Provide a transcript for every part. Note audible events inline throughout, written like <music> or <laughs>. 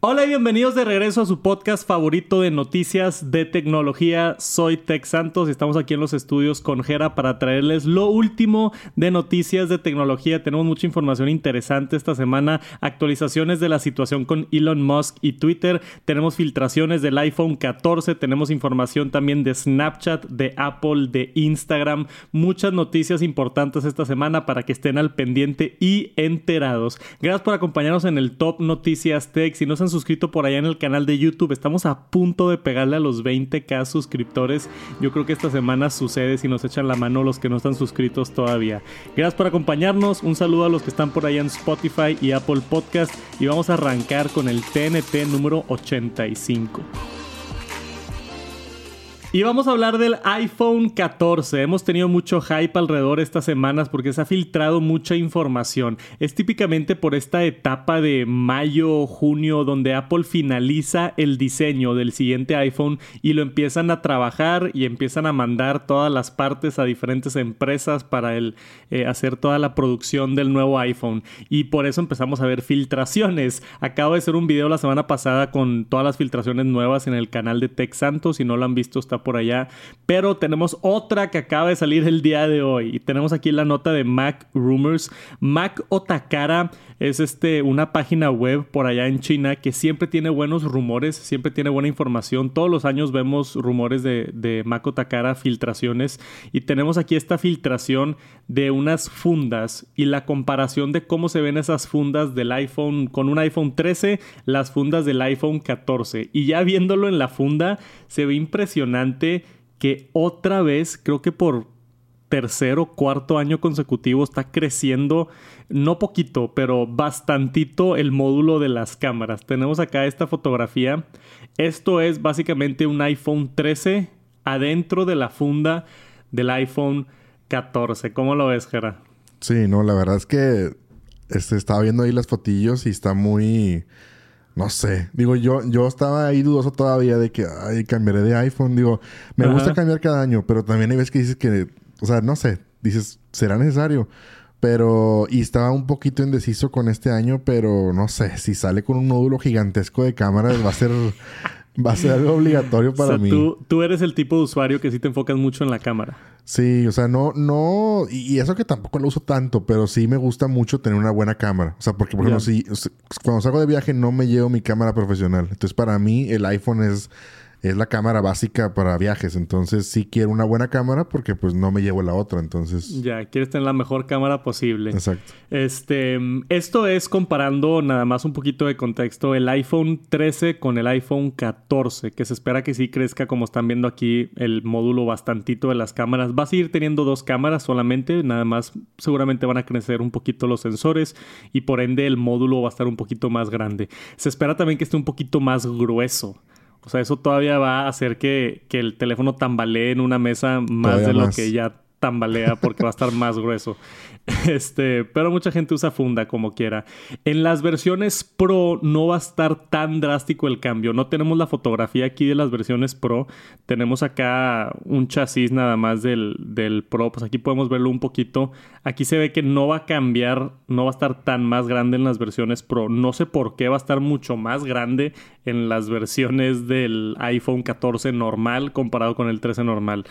Hola y bienvenidos de regreso a su podcast favorito de noticias de tecnología. Soy Tex Santos y estamos aquí en los estudios con Jera para traerles lo último de noticias de tecnología. Tenemos mucha información interesante esta semana, actualizaciones de la situación con Elon Musk y Twitter, tenemos filtraciones del iPhone 14, tenemos información también de Snapchat, de Apple, de Instagram, muchas noticias importantes esta semana para que estén al pendiente y enterados. Gracias por acompañarnos en el Top Noticias Tech. Si no se suscrito por allá en el canal de YouTube. Estamos a punto de pegarle a los 20k suscriptores. Yo creo que esta semana sucede si nos echan la mano los que no están suscritos todavía. Gracias por acompañarnos. Un saludo a los que están por allá en Spotify y Apple Podcast. Y vamos a arrancar con el TNT número 85. Y vamos a hablar del iPhone 14. Hemos tenido mucho hype alrededor estas semanas porque se ha filtrado mucha información. Es típicamente por esta etapa de mayo, junio, donde Apple finaliza el diseño del siguiente iPhone y lo empiezan a trabajar y empiezan a mandar todas las partes a diferentes empresas para el, eh, hacer toda la producción del nuevo iPhone. Y por eso empezamos a ver filtraciones. Acabo de hacer un video la semana pasada con todas las filtraciones nuevas en el canal de Tech Santos. Si no lo han visto, está por allá. Pero tenemos otra que acaba de salir el día de hoy. Y tenemos aquí la nota de Mac Rumors. Mac Otakara es este, una página web por allá en China que siempre tiene buenos rumores, siempre tiene buena información. Todos los años vemos rumores de, de Mac Otakara, filtraciones. Y tenemos aquí esta filtración de unas fundas y la comparación de cómo se ven esas fundas del iPhone con un iPhone 13, las fundas del iPhone 14. Y ya viéndolo en la funda, se ve impresionante que otra vez, creo que por tercero, cuarto año consecutivo está creciendo, no poquito, pero bastantito el módulo de las cámaras. Tenemos acá esta fotografía. Esto es básicamente un iPhone 13 adentro de la funda del iPhone 14. ¿Cómo lo ves, Gera? Sí, no, la verdad es que este, estaba viendo ahí las fotillos y está muy... No sé. Digo, yo, yo estaba ahí dudoso todavía de que, ay, cambiaré de iPhone. Digo, me gusta cambiar cada año, pero también hay veces que dices que, o sea, no sé, dices, ¿será necesario? Pero, y estaba un poquito indeciso con este año, pero no sé, si sale con un módulo gigantesco de cámaras va a ser, <laughs> va a ser algo obligatorio para o sea, mí. Tú, tú eres el tipo de usuario que sí te enfocas mucho en la cámara. Sí, o sea, no, no, y eso que tampoco lo uso tanto, pero sí me gusta mucho tener una buena cámara. O sea, porque por ejemplo, si cuando salgo de viaje no me llevo mi cámara profesional. Entonces, para mí el iPhone es es la cámara básica para viajes. Entonces sí quiero una buena cámara porque pues no me llevo la otra. Entonces... Ya, quieres tener la mejor cámara posible. Exacto. Este, esto es comparando nada más un poquito de contexto el iPhone 13 con el iPhone 14, que se espera que sí crezca como están viendo aquí el módulo bastantito de las cámaras. Va a seguir teniendo dos cámaras solamente, nada más seguramente van a crecer un poquito los sensores y por ende el módulo va a estar un poquito más grande. Se espera también que esté un poquito más grueso. O sea, eso todavía va a hacer que, que el teléfono tambalee en una mesa más de lo que ya tambalea porque va a estar más grueso. <laughs> Este, pero mucha gente usa funda como quiera. En las versiones Pro no va a estar tan drástico el cambio. No tenemos la fotografía aquí de las versiones Pro. Tenemos acá un chasis nada más del, del Pro. Pues aquí podemos verlo un poquito. Aquí se ve que no va a cambiar, no va a estar tan más grande en las versiones Pro. No sé por qué va a estar mucho más grande en las versiones del iPhone 14 normal comparado con el 13 normal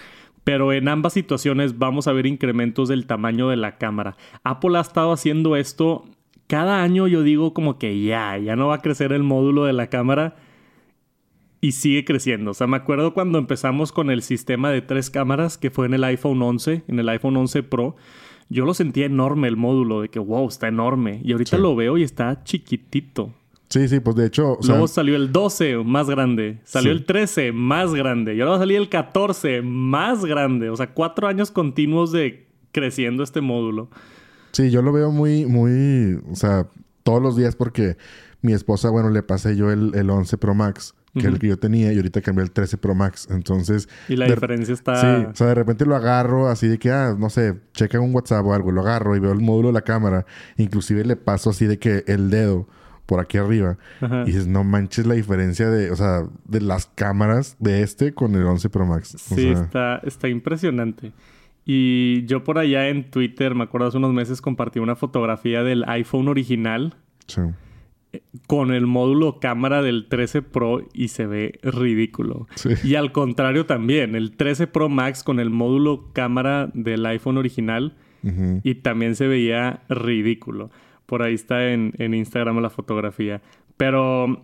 pero en ambas situaciones vamos a ver incrementos del tamaño de la cámara. Apple ha estado haciendo esto cada año, yo digo como que ya, ya no va a crecer el módulo de la cámara y sigue creciendo. O sea, me acuerdo cuando empezamos con el sistema de tres cámaras que fue en el iPhone 11, en el iPhone 11 Pro. Yo lo sentía enorme el módulo, de que wow, está enorme. Y ahorita Sí. lo veo y está chiquitito. Sí, sí, pues de hecho, o sea, Luego salió el 12 más grande. Salió Sí. el 13 más grande. Y ahora va a salir el 14 más grande. O sea, cuatro años continuos de creciendo este módulo. sí, yo lo veo muy, muy, o sea, todos los días porque mi esposa, bueno, le pasé yo el, el 11 Pro Max, que es Ujú. el que yo tenía, y ahorita cambié el 13 Pro Max. Entonces, Y la diferencia está... Sí, o sea, de repente lo agarro así de que, ah, no sé, checa un WhatsApp o algo, lo agarro y veo el módulo de la cámara. Inclusive le paso así de que el dedo por aquí arriba. Ajá. Y dices, no manches la diferencia de, o sea, de las cámaras de este con el 11 Pro Max. O Sí, sea, está, está impresionante. Y yo por allá en Twitter, me acuerdo hace unos meses, compartí una fotografía del iPhone original. sí. con el módulo cámara del 13 Pro y se ve ridículo. Y al contrario también, el 13 Pro Max con el módulo cámara del iPhone original y también se veía ridículo. Por ahí está en, en Instagram la fotografía. Pero,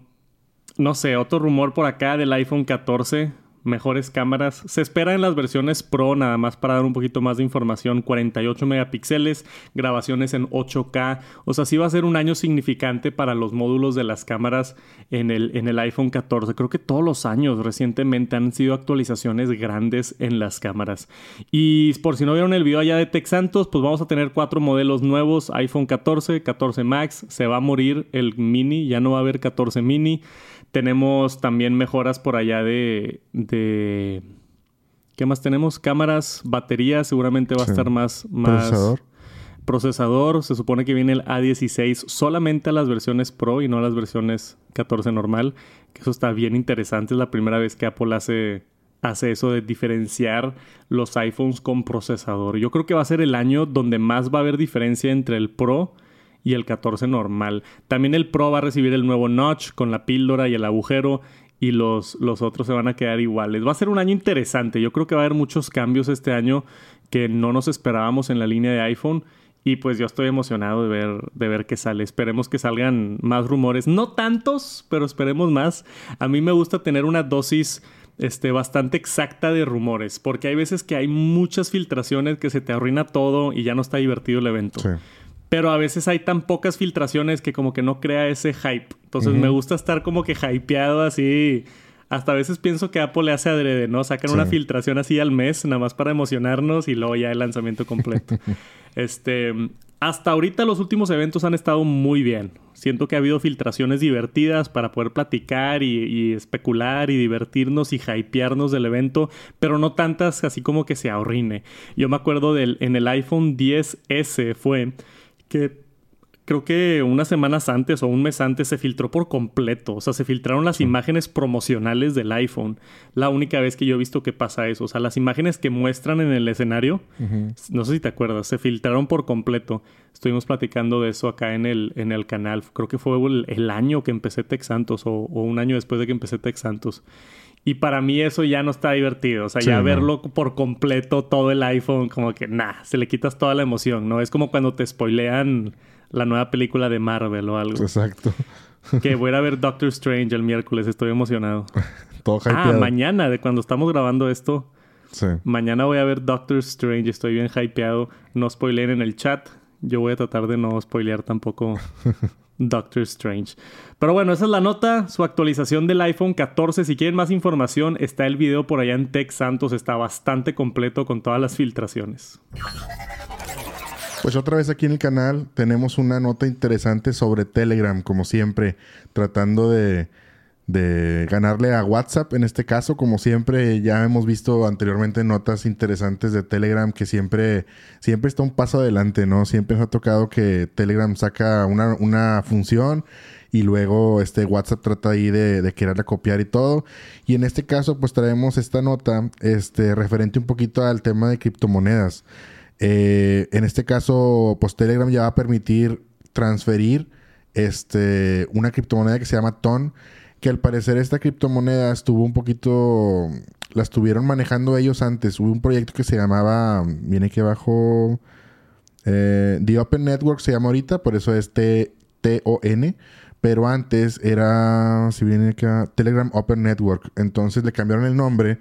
no sé, otro rumor por acá del iPhone 14 mejores cámaras. Se espera en las versiones Pro, nada más para dar un poquito más de información, 48 megapíxeles, grabaciones en 8K. O sea, sí va a ser un año significante para los módulos de las cámaras en el, en el iPhone 14. Creo que todos los años recientemente han sido actualizaciones grandes en las cámaras. Y por si no vieron el video allá de Tech Santos, pues vamos a tener cuatro modelos nuevos, iPhone 14, 14 Max, se va a morir el mini, ya no va a haber 14 mini. Tenemos también mejoras por allá de, de... ¿Qué más tenemos? Cámaras, baterías, seguramente va a estar más... más procesador. Procesador, se supone que viene el A16 solamente a las versiones Pro y no a las versiones 14 normal. Que eso está bien interesante. Es la primera vez que Apple hace, hace eso de diferenciar los iPhones con procesador. Yo creo que va a ser el año donde más va a haber diferencia entre el Pro y el 14 normal. También el Pro va a recibir el nuevo notch con la píldora y el agujero y los, los otros se van a quedar iguales. Va a ser un año interesante. Yo creo que va a haber muchos cambios este año que no nos esperábamos en la línea de iPhone. Y pues yo estoy emocionado de ver, de ver qué sale. Esperemos que salgan más rumores. No tantos, pero esperemos más. A mí me gusta tener una dosis este, bastante exacta de rumores. Porque hay veces que hay muchas filtraciones que se te arruina todo y ya no está divertido el evento. Sí pero a veces hay tan pocas filtraciones que como que no crea ese hype. Entonces me gusta estar como que hypeado así. Hasta a veces pienso que Apple le hace adrede, ¿no? Sacan una filtración así al mes, nada más para emocionarnos y luego ya el lanzamiento completo. <laughs> este, hasta ahorita los últimos eventos han estado muy bien. Siento que ha habido filtraciones divertidas para poder platicar y, y, especular y divertirnos y hypearnos del evento, pero no tantas así como que se ahorrine. Yo me acuerdo del en el iPhone 10S fue que creo que unas semanas antes o un mes antes se filtró por completo. O sea, se filtraron las imágenes promocionales del iPhone. La única vez que yo he visto que pasa eso. O sea, las imágenes que muestran en el escenario, no sé si te acuerdas, se filtraron por completo. Estuvimos platicando de eso acá en el, en el canal. Creo que fue el, año que empecé Tech Santos o, o, un año después de que empecé Tech Santos. Y para mí eso ya no está divertido. O sea, ya verlo por completo, todo el iPhone, como que, nah, se le quitas toda la emoción, ¿no? Es como cuando te spoilean la nueva película de Marvel o algo. Exacto. que voy a ver Doctor Strange el miércoles, estoy emocionado. <laughs> todo hypeado. Ah, mañana, de cuando estamos grabando esto. Sí. Mañana voy a ver Doctor Strange, estoy bien hypeado. No spoileen en el chat. Yo voy a tratar de no spoilear tampoco <laughs> Doctor Strange. Pero bueno, esa es la nota, su actualización del iPhone 14. Si quieren más información, está el video por allá en Tech Santos, está bastante completo con todas las filtraciones. Pues otra vez aquí en el canal tenemos una nota interesante sobre Telegram, como siempre, tratando de ganarle a WhatsApp en este caso. Como siempre, ya hemos visto anteriormente notas interesantes de Telegram que siempre, siempre está un paso adelante, ¿no? Siempre nos ha tocado que Telegram saca una, una función y luego este WhatsApp trata ahí de, de quererla copiar y todo. Y en este caso, pues traemos esta nota este, referente un poquito al tema de criptomonedas. Eh, en este caso, pues Telegram ya va a permitir transferir este, una criptomoneda que se llama TON que al parecer esta criptomoneda estuvo un poquito, la estuvieron manejando ellos antes. Hubo un proyecto que se llamaba, viene aquí abajo, eh, The Open Network se llama ahorita, por eso es T-O-N. Pero antes era, si viene acá, Telegram Open Network. Entonces le cambiaron el nombre.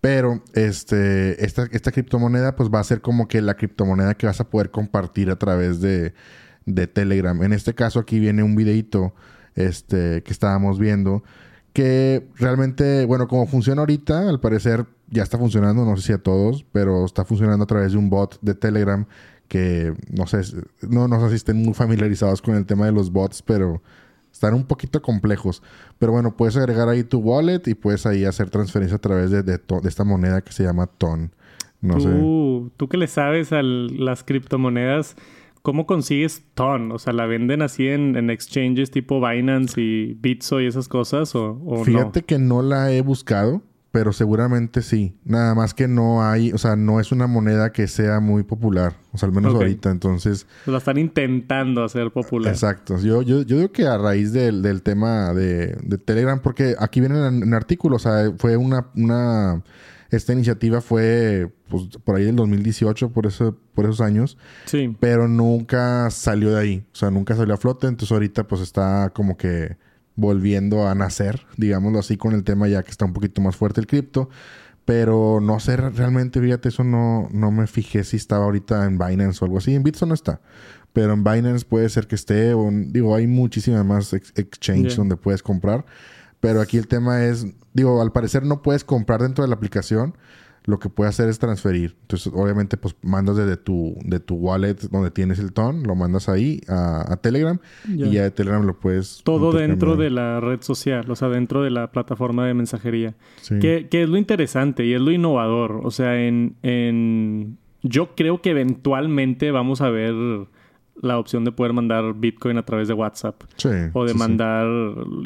Pero este, esta, esta criptomoneda pues va a ser como que la criptomoneda que vas a poder compartir a través de, de Telegram. En este caso aquí viene un videito este, que estábamos viendo. Que realmente, bueno, como funciona ahorita, al parecer ya está funcionando, no sé si a todos, pero está funcionando a través de un bot de Telegram que no sé, no, no sé si estén muy familiarizados con el tema de los bots, pero están un poquito complejos. Pero bueno, puedes agregar ahí tu wallet y puedes ahí hacer transferencia a través de, de, esta moneda que se llama TON. No tú, Tú que le sabes a las criptomonedas, ¿Cómo consigues TON? O sea, ¿la venden así en, exchanges tipo Binance y Bitso y esas cosas? ¿O, Fíjate que no la he buscado, pero seguramente sí. Nada más que no hay, o sea, no es una moneda que sea muy popular, o sea, al menos ahorita, entonces... La están intentando hacer popular. Exacto. Yo, yo, yo digo que a raíz del, del tema de, de, Telegram, porque aquí viene en, en artículo, o sea, fue una... una esta iniciativa fue pues, por ahí del 2018, por, eso, por esos años. Sí. Pero nunca salió de ahí. O sea, nunca salió a flote. Entonces ahorita pues está como que volviendo a nacer, digámoslo así, con el tema ya que está un poquito más fuerte el cripto. Pero no sé realmente, fíjate, eso no, no me fijé si estaba ahorita en Binance o algo así. En Bitso no está. Pero en Binance puede ser que esté. O digo, hay muchísimas más exchanges donde puedes comprar. Pero aquí el tema es, digo, al parecer no puedes comprar dentro de la aplicación lo que puede hacer es transferir. Entonces, obviamente, pues mandas desde tu, de tu wallet donde tienes el ton, lo mandas ahí a, Telegram y ya de Telegram lo puedes. Todo dentro de la red social, o sea, dentro de la plataforma de mensajería. Que, que, es lo interesante y es lo innovador. O sea, en, en. Yo creo que eventualmente vamos a ver la opción de poder mandar Bitcoin a través de WhatsApp. Sí, o de mandar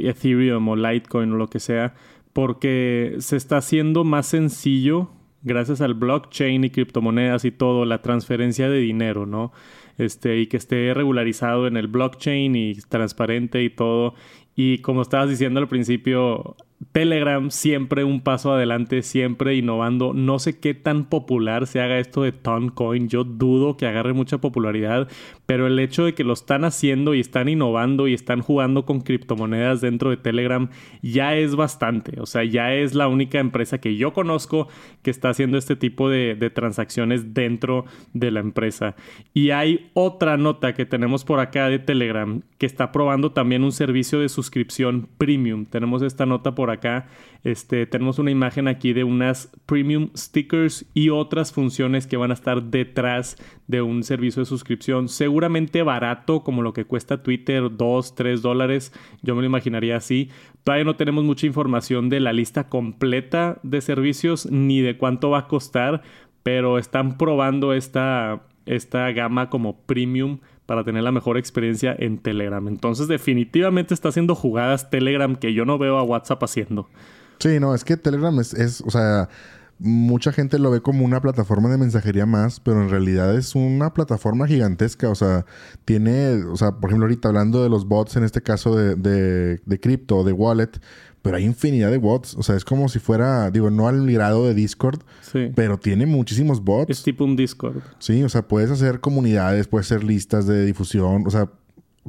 Ethereum o Litecoin o lo que sea. Porque se está haciendo más sencillo gracias al blockchain y criptomonedas y todo, la transferencia de dinero, ¿no? Este, y que esté regularizado en el blockchain y transparente y todo. Y como estabas diciendo al principio, Telegram siempre un paso adelante, siempre innovando. No sé qué tan popular se haga esto de Toncoin. Yo dudo que agarre mucha popularidad, pero el hecho de que lo están haciendo y están innovando y están jugando con criptomonedas dentro de Telegram ya es bastante. O sea, ya es la única empresa que yo conozco que está haciendo este tipo de, de transacciones dentro de la empresa. Y hay otra nota que tenemos por acá de Telegram que está probando también un servicio de suscripción premium. Tenemos esta nota por acá. Este, tenemos una imagen aquí de unas premium stickers y otras funciones que van a estar detrás de un servicio de suscripción. Seguramente barato, como lo que cuesta Twitter, 2, 3 dólares. Yo me lo imaginaría así. Todavía no tenemos mucha información de la lista completa de servicios ni de cuánto va a costar, pero están probando esta, esta gama como premium para tener la mejor experiencia en Telegram. Entonces definitivamente está haciendo jugadas Telegram que yo no veo a WhatsApp haciendo. Sí, no, es que Telegram es, o sea, mucha gente lo ve como una plataforma de mensajería más, pero en realidad es una plataforma gigantesca. O sea, tiene, o sea, por ejemplo, ahorita hablando de los bots, en este caso de, de, de cripto, de wallet, pero hay infinidad de bots. O sea, es como si fuera, digo, no al grado de Discord, pero tiene muchísimos bots. Es tipo un Discord. Sí, o sea, puedes hacer comunidades, puedes hacer listas de difusión, o sea,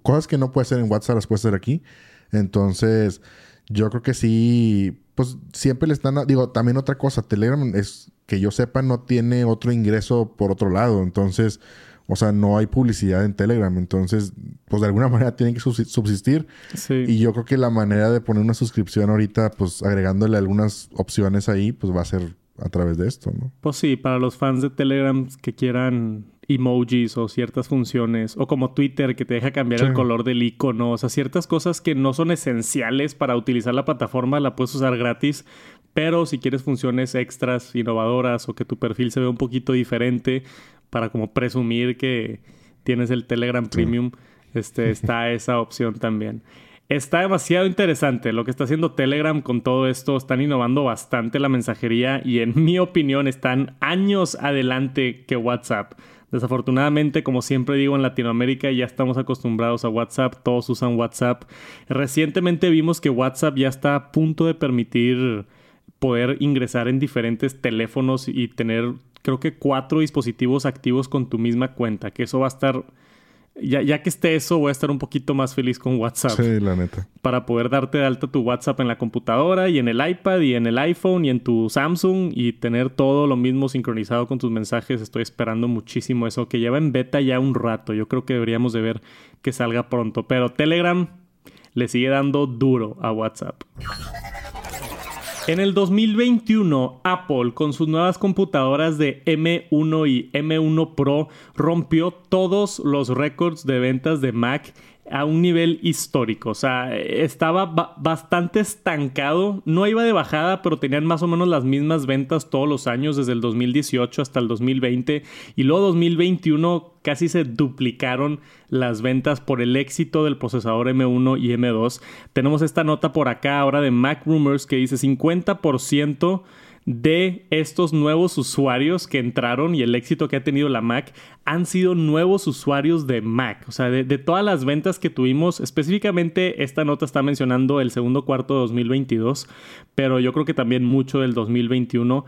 cosas que no puedes hacer en WhatsApp las puedes hacer aquí. Entonces, yo creo que sí, pues siempre le están, digo, también otra cosa, Telegram es, que yo sepa, no tiene otro ingreso por otro lado. Entonces, o sea, no hay publicidad en Telegram. Entonces, pues de alguna <laughs> manera tienen que subsistir. Sí. Y yo creo que la manera de poner una suscripción ahorita, pues agregándole algunas opciones ahí, pues va a ser a través de esto, ¿no? Pues sí, para los fans de Telegram que quieran emojis o ciertas funciones, o como Twitter que te deja cambiar el color del icono, o sea, ciertas cosas que no son esenciales para utilizar la plataforma, la puedes usar gratis, pero si quieres funciones extras, innovadoras o que tu perfil se vea un poquito diferente, para como presumir que tienes el Telegram Premium, este, está <laughs> esa opción también. Está demasiado interesante lo que está haciendo Telegram con todo esto. Están innovando bastante la mensajería y en mi opinión están años adelante que WhatsApp. Desafortunadamente, como siempre digo, en Latinoamérica ya estamos acostumbrados a WhatsApp, todos usan WhatsApp. Recientemente vimos que WhatsApp ya está a punto de permitir poder ingresar en diferentes teléfonos y tener creo que cuatro dispositivos activos con tu misma cuenta, que eso va a estar... Ya, ya, que esté eso, voy a estar un poquito más feliz con WhatsApp. Sí, la neta. Para poder darte de alta tu WhatsApp en la computadora y en el iPad y en el iPhone y en tu Samsung y tener todo lo mismo sincronizado con tus mensajes. Estoy esperando muchísimo eso, que lleva en beta ya un rato. Yo creo que deberíamos de ver que salga pronto. Pero Telegram le sigue dando duro a WhatsApp. En el 2021, Apple con sus nuevas computadoras de M1 y M1 Pro rompió todos los récords de ventas de Mac a un nivel histórico. O sea, estaba bastante estancado. No iba de bajada, pero tenían más o menos las mismas ventas todos los años, desde el 2018 hasta el 2020. Y luego 2021 casi se duplicaron las ventas por el éxito del procesador M1 y M2. Tenemos esta nota por acá ahora de Mac Rumors que dice 50% de estos nuevos usuarios que entraron y el éxito que ha tenido la Mac han sido nuevos usuarios de Mac. O sea, de, todas las ventas que tuvimos, específicamente esta nota está mencionando el segundo cuarto de 2022, pero yo creo que también mucho del 2021.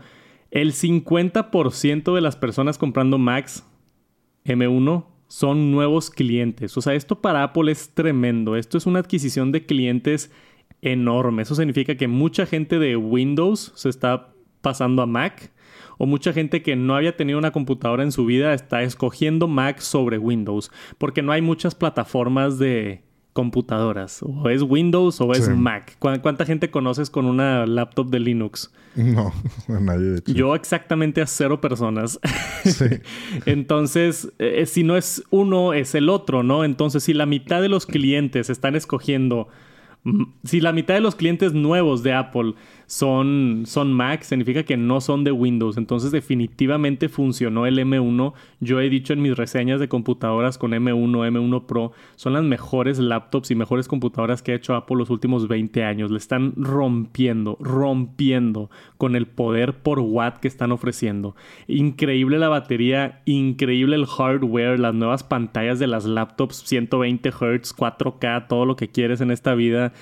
El 50% de las personas comprando Macs M1 son nuevos clientes. O sea, esto para Apple es tremendo. Esto es una adquisición de clientes enorme. Eso significa que mucha gente de Windows se está pasando a Mac o mucha gente que no había tenido una computadora en su vida está escogiendo Mac sobre Windows porque no hay muchas plataformas de computadoras. O es Windows o es Mac. ¿Cuánta gente conoces con una laptop de Linux? No, <laughs> nadie de hecho. Yo exactamente a cero personas. <laughs> Sí. <laughs> Entonces, eh, si no es uno, es el otro, ¿no? Entonces, si la mitad de los clientes están escogiendo si la mitad de los clientes nuevos de Apple son, son Mac, significa que no son de Windows. Entonces definitivamente funcionó el M1. Yo he dicho en mis reseñas de computadoras con M1, M1 Pro, son las mejores laptops y mejores computadoras que ha hecho Apple los últimos 20 años. Le están rompiendo, rompiendo con el poder por watt que están ofreciendo. Increíble la batería, increíble el hardware, las nuevas pantallas de las laptops, 120 Hz, 4K, todo lo que quieres en esta vida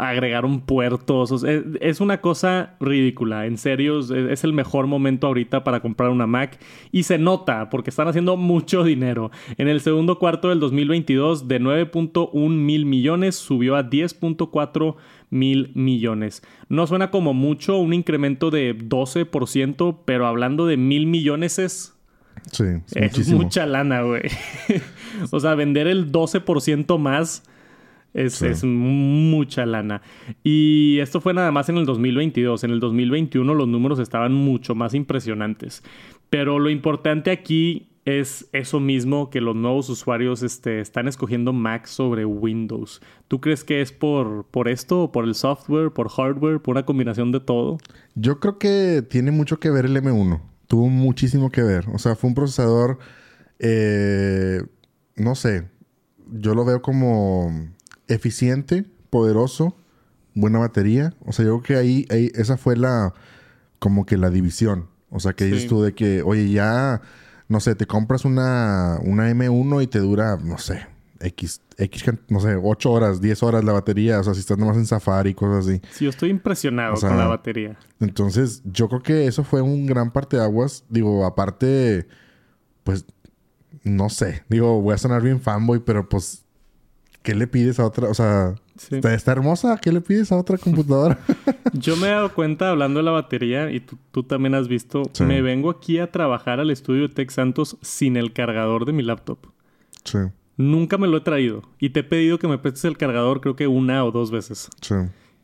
agregaron puertos. es, una cosa ridícula. En serio, es, el mejor momento ahorita para comprar una Mac. Y se nota porque están haciendo mucho dinero. En el segundo cuarto del 2022, de 9.1 mil millones, subió a 10.4 mil millones. No suena como mucho, un incremento de 12%, pero hablando de mil millones es... Sí, es mucha lana, güey. <laughs> o sea, vender el 12% más es, mucha lana. Y esto fue nada más en el 2022. En el 2021 los números estaban mucho más impresionantes. Pero lo importante aquí es eso mismo que los nuevos usuarios este, están escogiendo Mac sobre Windows. ¿Tú crees que es por, por esto, por el software, por hardware, por una combinación de todo? Yo creo que tiene mucho que ver el M1. Tuvo muchísimo que ver. O sea, fue un procesador, eh, no sé, yo lo veo como eficiente, poderoso, buena batería. O sea, yo creo que ahí, esa fue la, como que la división. O sea, que dices tú de que, oye, ya, no sé, te compras una, una M1 y te dura, no sé, X, X, no sé, 8 horas, 10 horas la batería. O sea, si estás nomás en Safari y cosas así. Sí, yo estoy impresionado con la batería. Entonces, yo creo que eso fue un gran parte de aguas. Digo, aparte, pues, no sé. Digo, voy a sonar bien fanboy, pero pues ¿qué le pides a otra? O sea, está, hermosa, ¿qué le pides a otra computadora? <laughs> Yo me he dado cuenta hablando de la batería y tú, también has visto, me vengo aquí a trabajar al estudio de Tech Santos sin el cargador de mi laptop. Sí. Nunca me lo he traído y te he pedido que me prestes el cargador creo que una o dos veces. Sí.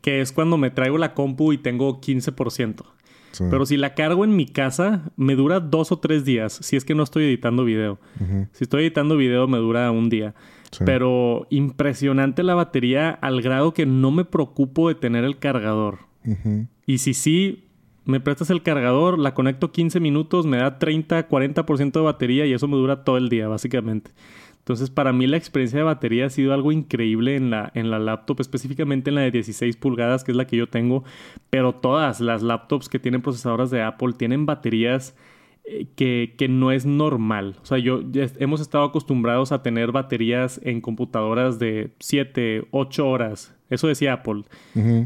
Que es cuando me traigo la compu y tengo 15%. Sí. Pero si la cargo en mi casa, me dura dos o tres días, si es que no estoy editando video. Si estoy editando video, me dura un día. Pero impresionante la batería al grado que no me preocupo de tener el cargador. Y si sí, me prestas el cargador, la conecto 15 minutos, me da 30, 40% de batería y eso me dura todo el día, básicamente. Entonces, para mí la experiencia de batería ha sido algo increíble en la, en la laptop, específicamente en la de 16 pulgadas, que es la que yo tengo. Pero todas las laptops que tienen procesadoras de Apple tienen baterías eh, que, no es normal. O sea, yo hemos estado acostumbrados a tener baterías en computadoras de 7, 8 horas. Eso decía Apple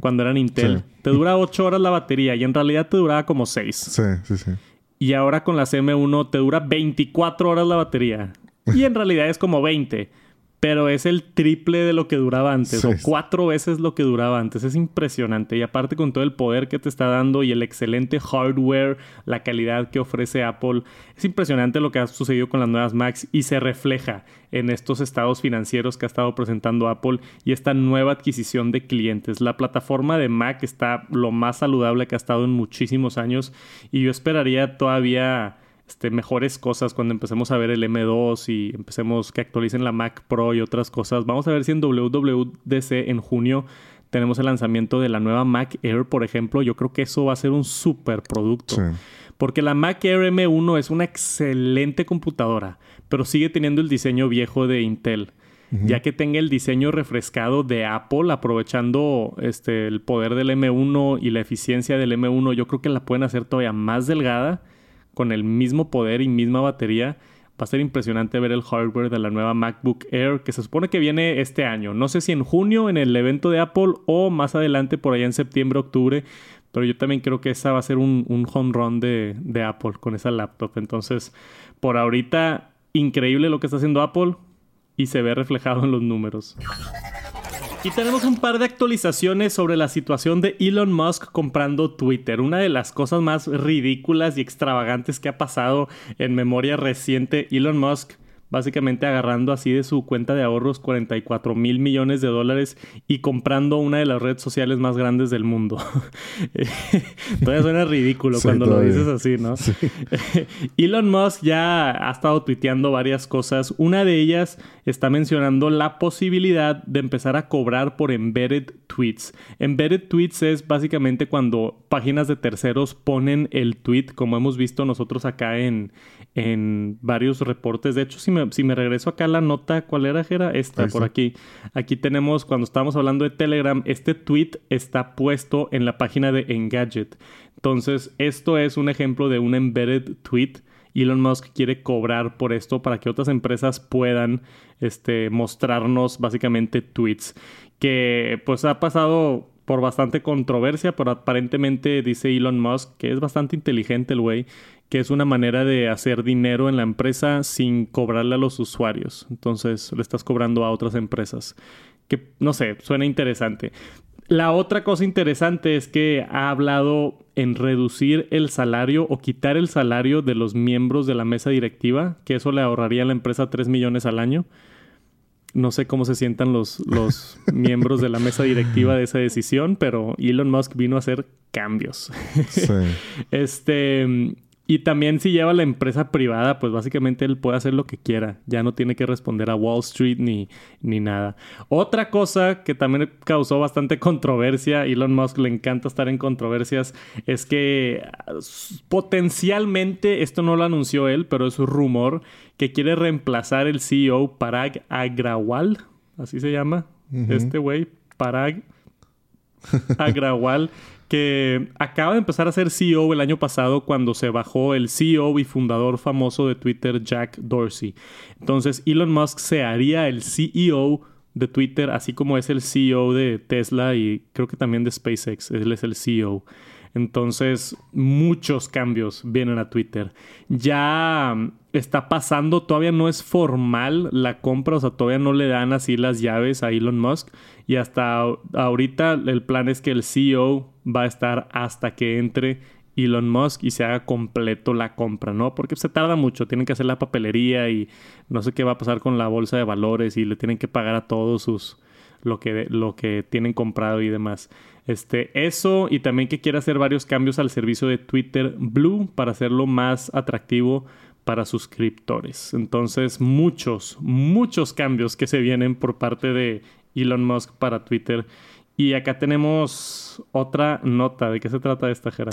cuando era Intel. Te dura 8 horas la batería y en realidad te duraba como 6. Sí, sí, sí. Y ahora con las M1 te dura 24 horas la batería. Y en realidad es como 20 pero es el triple de lo que duraba antes, o cuatro veces lo que duraba antes. Es impresionante. Y aparte con todo el poder que te está dando y el excelente hardware, la calidad que ofrece Apple, es impresionante lo que ha sucedido con las nuevas Macs y se refleja en estos estados financieros que ha estado presentando Apple y esta nueva adquisición de clientes. La plataforma de Mac está lo más saludable que ha estado en muchísimos años y yo esperaría todavía este, mejores cosas cuando empecemos a ver el M2 y empecemos que actualicen la Mac Pro y otras cosas. Vamos a ver si en WWDC en junio tenemos el lanzamiento de la nueva Mac Air, por ejemplo. Yo creo que eso va a ser un super producto. Porque la Mac Air M1 es una excelente computadora, pero sigue teniendo el diseño viejo de Intel. Ya que tenga el diseño refrescado de Apple, aprovechando este, el poder del M1 y la eficiencia del M1, yo creo que la pueden hacer todavía más delgada, con el mismo poder y misma batería. Va a ser impresionante ver el hardware de la nueva MacBook Air que se supone que viene este año. No sé si en junio en el evento de Apple o más adelante por allá en septiembre, octubre. Pero yo también creo que esa va a ser un, home run de Apple con esa laptop. Entonces, por ahorita, increíble lo que está haciendo Apple y se ve reflejado en los números. Y tenemos un par de actualizaciones sobre la situación de Elon Musk comprando Twitter. Una de las cosas más ridículas y extravagantes que ha pasado en memoria reciente. Elon Musk básicamente agarrando así de su cuenta de ahorros 44 mil millones de dólares y comprando una de las redes sociales más grandes del mundo. <laughs> todavía suena ridículo cuando lo dices así, ¿no? <laughs> Elon Musk ya ha estado tuiteando varias cosas. Una de ellas está mencionando la posibilidad de empezar a cobrar por embedded tweets. Embedded tweets es básicamente cuando páginas de terceros ponen el tweet, como hemos visto nosotros acá en, en varios reportes. De hecho, si me, si me regreso acá a la nota, ¿cuál era, Jera? Esta, por aquí. Aquí tenemos, cuando estábamos hablando de Telegram, este tweet está puesto en la página de Engadget. Entonces, esto es un ejemplo de un embedded tweet. Elon Musk quiere cobrar por esto para que otras empresas puedan este, mostrarnos básicamente tweets. Que pues ha pasado por bastante controversia, pero aparentemente dice Elon Musk que es bastante inteligente el güey que es una manera de hacer dinero en la empresa sin cobrarle a los usuarios. Entonces le estás cobrando a otras empresas. Que no sé, suena interesante. La otra cosa interesante es que ha hablado en reducir el salario o quitar el salario de los miembros de la mesa directiva, que eso le ahorraría a la empresa 3 millones al año. No sé cómo se sientan los, los <laughs> miembros de la mesa directiva de esa decisión, pero Elon Musk vino a hacer cambios. Sí. <laughs> este y también si lleva la empresa privada, pues básicamente él puede hacer lo que quiera. Ya no tiene que responder a Wall Street ni, ni nada. Otra cosa que también causó bastante <laughs> controversia, Elon Musk le encanta estar en controversias, es que potencialmente, esto no lo anunció él, pero es un rumor, que quiere reemplazar el CEO Parag Agrawal, así se llama, este güey, Parag <laughs> Agrawal, que acaba de empezar a ser CEO el año pasado cuando se bajó el CEO y fundador famoso de Twitter, Jack Dorsey. Entonces, Elon Musk se haría el CEO de Twitter, así como es el CEO de Tesla y creo que también de SpaceX. Él es el CEO. Entonces, muchos cambios vienen a Twitter. Ya está pasando, todavía no es formal la compra, o sea, todavía no le dan así las llaves a Elon Musk. Y hasta ahorita el plan es que el CEO va a estar hasta que entre Elon Musk y se haga completo la compra, ¿no? Porque se tarda mucho, tienen que hacer la papelería y no sé qué va a pasar con la bolsa de valores y le tienen que pagar a todos sus lo que, lo que tienen comprado y demás. Este, eso y también que quiere hacer varios cambios al servicio de Twitter Blue para hacerlo más atractivo para suscriptores. Entonces, muchos, muchos cambios que se vienen por parte de Elon Musk para Twitter. Y acá tenemos otra nota. ¿De qué se trata esta, Jera?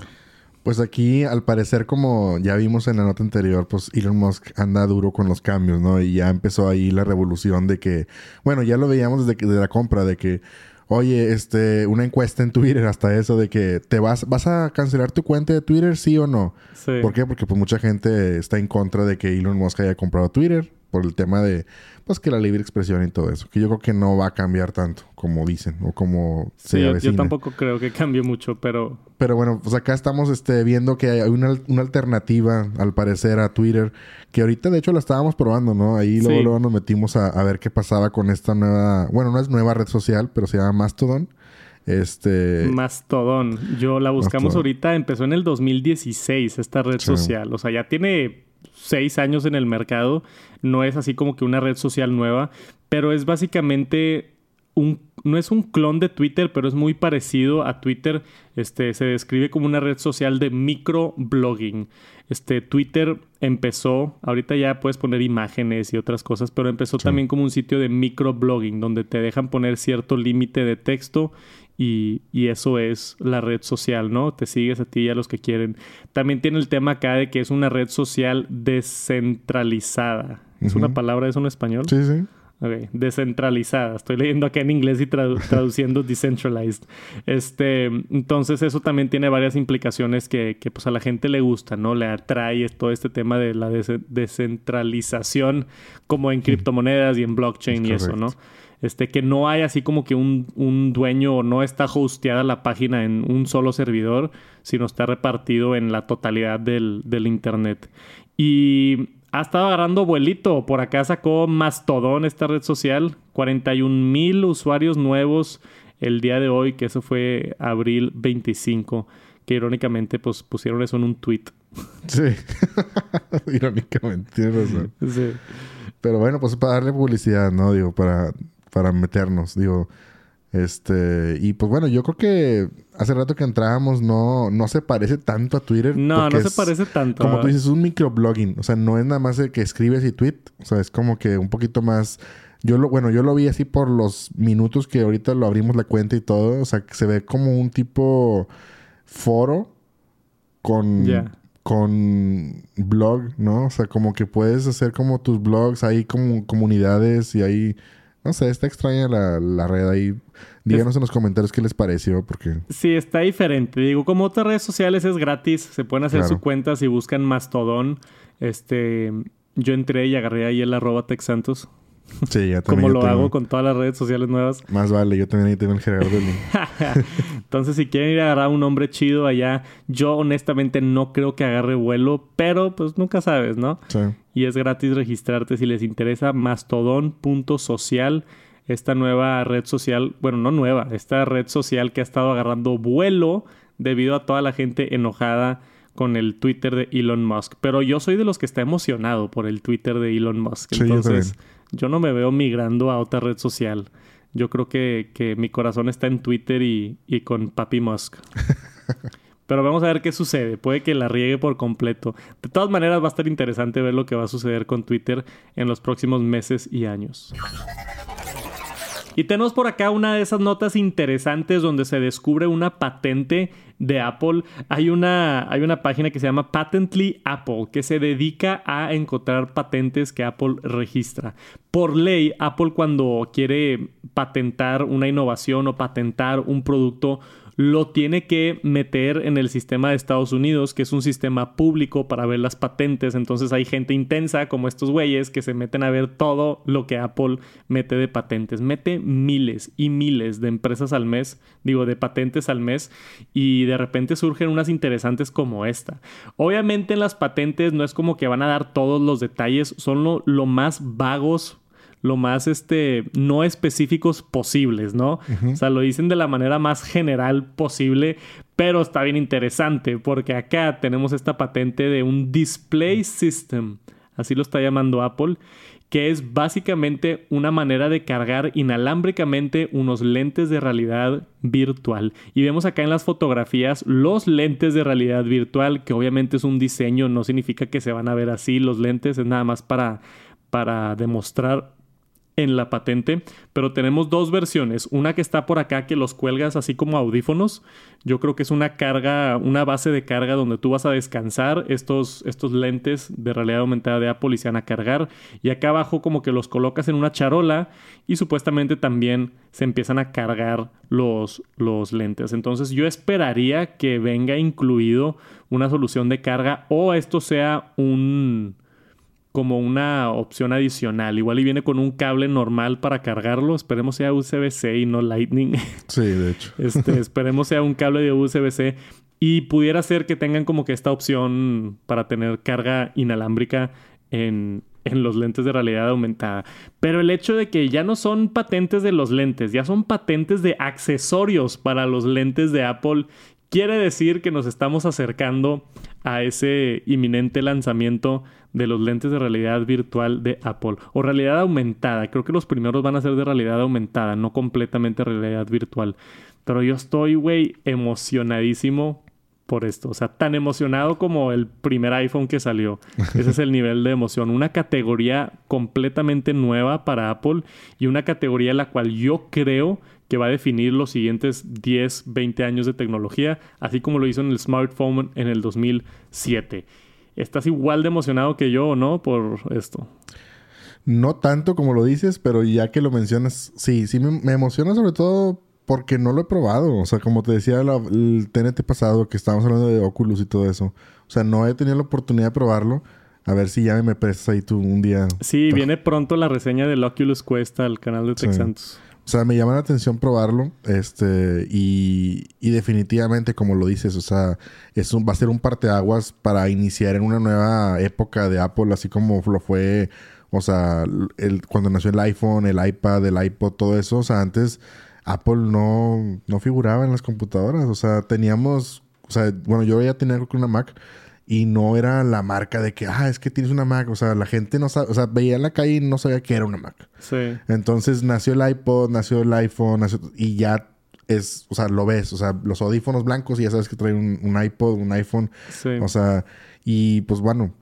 Pues aquí, al parecer, como ya vimos en la nota anterior, pues Elon Musk anda duro con los cambios, ¿no? Y ya empezó ahí la revolución de que, bueno, ya lo veíamos desde, desde la compra, de que oye, este, una encuesta en Twitter hasta eso de que te vas, vas a cancelar tu cuenta de Twitter, sí o no. Sí. ¿Por qué? Porque pues mucha gente está en contra de que Elon Musk haya comprado Twitter por el tema de, pues que la libre expresión y todo eso. Que yo creo que no va a cambiar tanto como dicen o como se sí, yo, tampoco creo que cambie mucho, pero... Pero bueno, pues acá estamos este, viendo que hay una, una, alternativa, al parecer, a Twitter. Que ahorita, de hecho, la estábamos probando, ¿no? Ahí luego, luego nos metimos a, a, ver qué pasaba con esta nueva... Bueno, no es nueva red social, pero se llama Mastodon. Este... Mastodon. Yo la buscamos Mastodon. ahorita. Empezó en el 2016 esta red sí. social. O sea, ya tiene seis años en el mercado. No es así como que una red social nueva, pero es básicamente un no es un clon de Twitter, pero es muy parecido a Twitter. Este, se describe como una red social de microblogging. Este, Twitter empezó, ahorita ya puedes poner imágenes y otras cosas, pero empezó también como un sitio de microblogging, donde te dejan poner cierto límite de texto y, eso es la red social, ¿no? Te sigues a ti y a los que quieren. También tiene el tema acá de que es una red social descentralizada. ¿Es una palabra eso en español? Sí, sí. Ok, descentralizada. Estoy leyendo acá en inglés y <laughs> traduciendo decentralized. Este, entonces eso también tiene varias implicaciones que, que, pues a la gente le gusta, ¿no? Le atrae todo este tema de la descentralización como en criptomonedas y en blockchain y eso, ¿no? Este, que no hay así como que un, un dueño o no está hosteada la página en un solo servidor, sino está repartido en la totalidad del, del internet. Y ha estado agarrando vuelito. Por acá sacó Mastodon, esta red social. 41 mil usuarios nuevos el día de hoy, que eso fue abril 25. Que irónicamente pues, pusieron eso en un tweet. Sí. <laughs> irónicamente, tienes razón. Sí. Pero bueno, pues para darle publicidad, ¿no? Digo, para, para meternos. Digo, este, y pues bueno, yo creo que hace rato que entrábamos no, no se parece tanto a Twitter. No, no se parece tanto. Como tú dices, es un microblogging. O sea, no es nada más de que escribes y tweet. O sea, es como que un poquito más. Yo lo, bueno, yo lo vi así por los minutos que ahorita lo abrimos la cuenta y todo. O sea, que se ve como un tipo foro con, con blog, ¿no? O sea, como que puedes hacer como tus blogs, hay como comunidades y hay no sé, está extraña la, la red ahí. Díganos en los comentarios qué les pareció, porque... Sí, está diferente. Digo, como otras redes sociales es gratis. Se pueden hacer su cuenta si buscan Mastodon. Este... Yo entré y agarré ahí el arroba texantos. Sí, ya también. Como lo hago con todas las redes sociales nuevas. Más vale, yo también ahí tengo el Gerardo <laughs> Entonces, si quieren ir a agarrar un nombre chido allá, yo honestamente no creo que agarre vuelo, pero pues nunca sabes, ¿no? Sí. Y es gratis registrarte si les interesa. Mastodon.social, esta nueva red social, bueno, no nueva, esta red social que ha estado agarrando vuelo debido a toda la gente enojada con el Twitter de Elon Musk. Pero yo soy de los que está emocionado por el Twitter de Elon Musk. Entonces, yo, no me veo migrando a otra red social. Yo creo que, que mi corazón está en Twitter y, y con Papi Musk. <laughs> Pero vamos a ver qué sucede. Puede que la riegue por completo. De todas maneras, va a estar interesante ver lo que va a suceder con Twitter en los próximos meses y años. Y tenemos por acá una de esas notas interesantes donde se descubre una patente de Apple. Hay una, hay una página que se llama Patently Apple que se dedica a encontrar patentes que Apple registra. Por ley, Apple cuando quiere patentar una innovación o patentar un producto, lo tiene que meter en el sistema de Estados Unidos, que es un sistema público para ver las patentes. Entonces hay gente intensa como estos güeyes que se meten a ver todo lo que Apple mete de patentes. Mete miles y miles de empresas al mes, digo, de patentes al mes, y de repente surgen unas interesantes como esta. Obviamente en las patentes no es como que van a dar todos los detalles, son lo, lo más vagos lo más este no específicos posibles, ¿no? O sea, lo dicen de la manera más general posible, pero está bien interesante porque acá tenemos esta patente de un display system, así lo está llamando Apple, que es básicamente una manera de cargar inalámbricamente unos lentes de realidad virtual. Y vemos acá en las fotografías los lentes de realidad virtual, que obviamente es un diseño, no significa que se van a ver así los lentes, es nada más para, para demostrar en la patente, pero tenemos dos versiones. Una que está por acá que los cuelgas así como audífonos. Yo creo que es una carga, una base de carga donde tú vas a descansar estos, estos lentes de realidad aumentada de Apple y se van a cargar. Y acá abajo como que los colocas en una charola y supuestamente también se empiezan a cargar los, los lentes. Entonces yo esperaría que venga incluido una solución de carga o esto sea un como una opción adicional. Igual y viene con un cable normal para cargarlo. Esperemos sea USB-C y no Lightning. <laughs> Sí, de hecho. Este, <laughs> esperemos sea un cable de USB-C. Y pudiera ser que tengan como que esta opción para tener carga inalámbrica en, en los lentes de realidad aumentada. Pero el hecho de que ya no son patentes de los lentes, ya son patentes de accesorios para los lentes de Apple, quiere decir que nos estamos acercando a ese inminente lanzamiento de los lentes de realidad virtual de Apple o realidad aumentada. Creo que los primeros van a ser de realidad aumentada, no completamente realidad virtual. Pero yo estoy, güey, emocionadísimo por esto. O sea, tan emocionado como el primer iPhone que salió. <laughs> Ese es el nivel de emoción. Una categoría completamente nueva para Apple y una categoría en la cual yo creo que va a definir los siguientes 10, 20 años de tecnología, así como lo hizo en el smartphone en el 2007. ¿Estás igual de emocionado que yo o no por esto? No tanto como lo dices, pero ya que lo mencionas, sí, sí me, me emociona sobre todo porque no lo he probado. O sea, como te decía el TNT pasado, que estábamos hablando de Oculus y todo eso. O sea, no he tenido la oportunidad de probarlo. A ver si ya me prestas ahí tú un día. Sí, viene pronto la reseña del Oculus Quest al canal de Texantos. O sea, me llama la atención probarlo. Este, y, y definitivamente, como lo dices, o sea, es un, va a ser un parteaguas para iniciar en una nueva época de Apple, así como lo fue, o sea, el, cuando nació el iPhone, el iPad, el iPod, todo eso. O sea, antes Apple no, no figuraba en las computadoras. O sea, teníamos, o sea, bueno, yo ya tenía una Mac y no era la marca de que, ah, es que tienes una Mac. O sea, la gente no sabe, o sea, veía en la calle y no sabía que era una Mac. Sí. Entonces nació el iPod, nació el iPhone, y ya es, o sea, lo ves, o sea, los audífonos blancos y ya sabes que trae un, iPod, un iPhone. Sí. O sea, y pues bueno,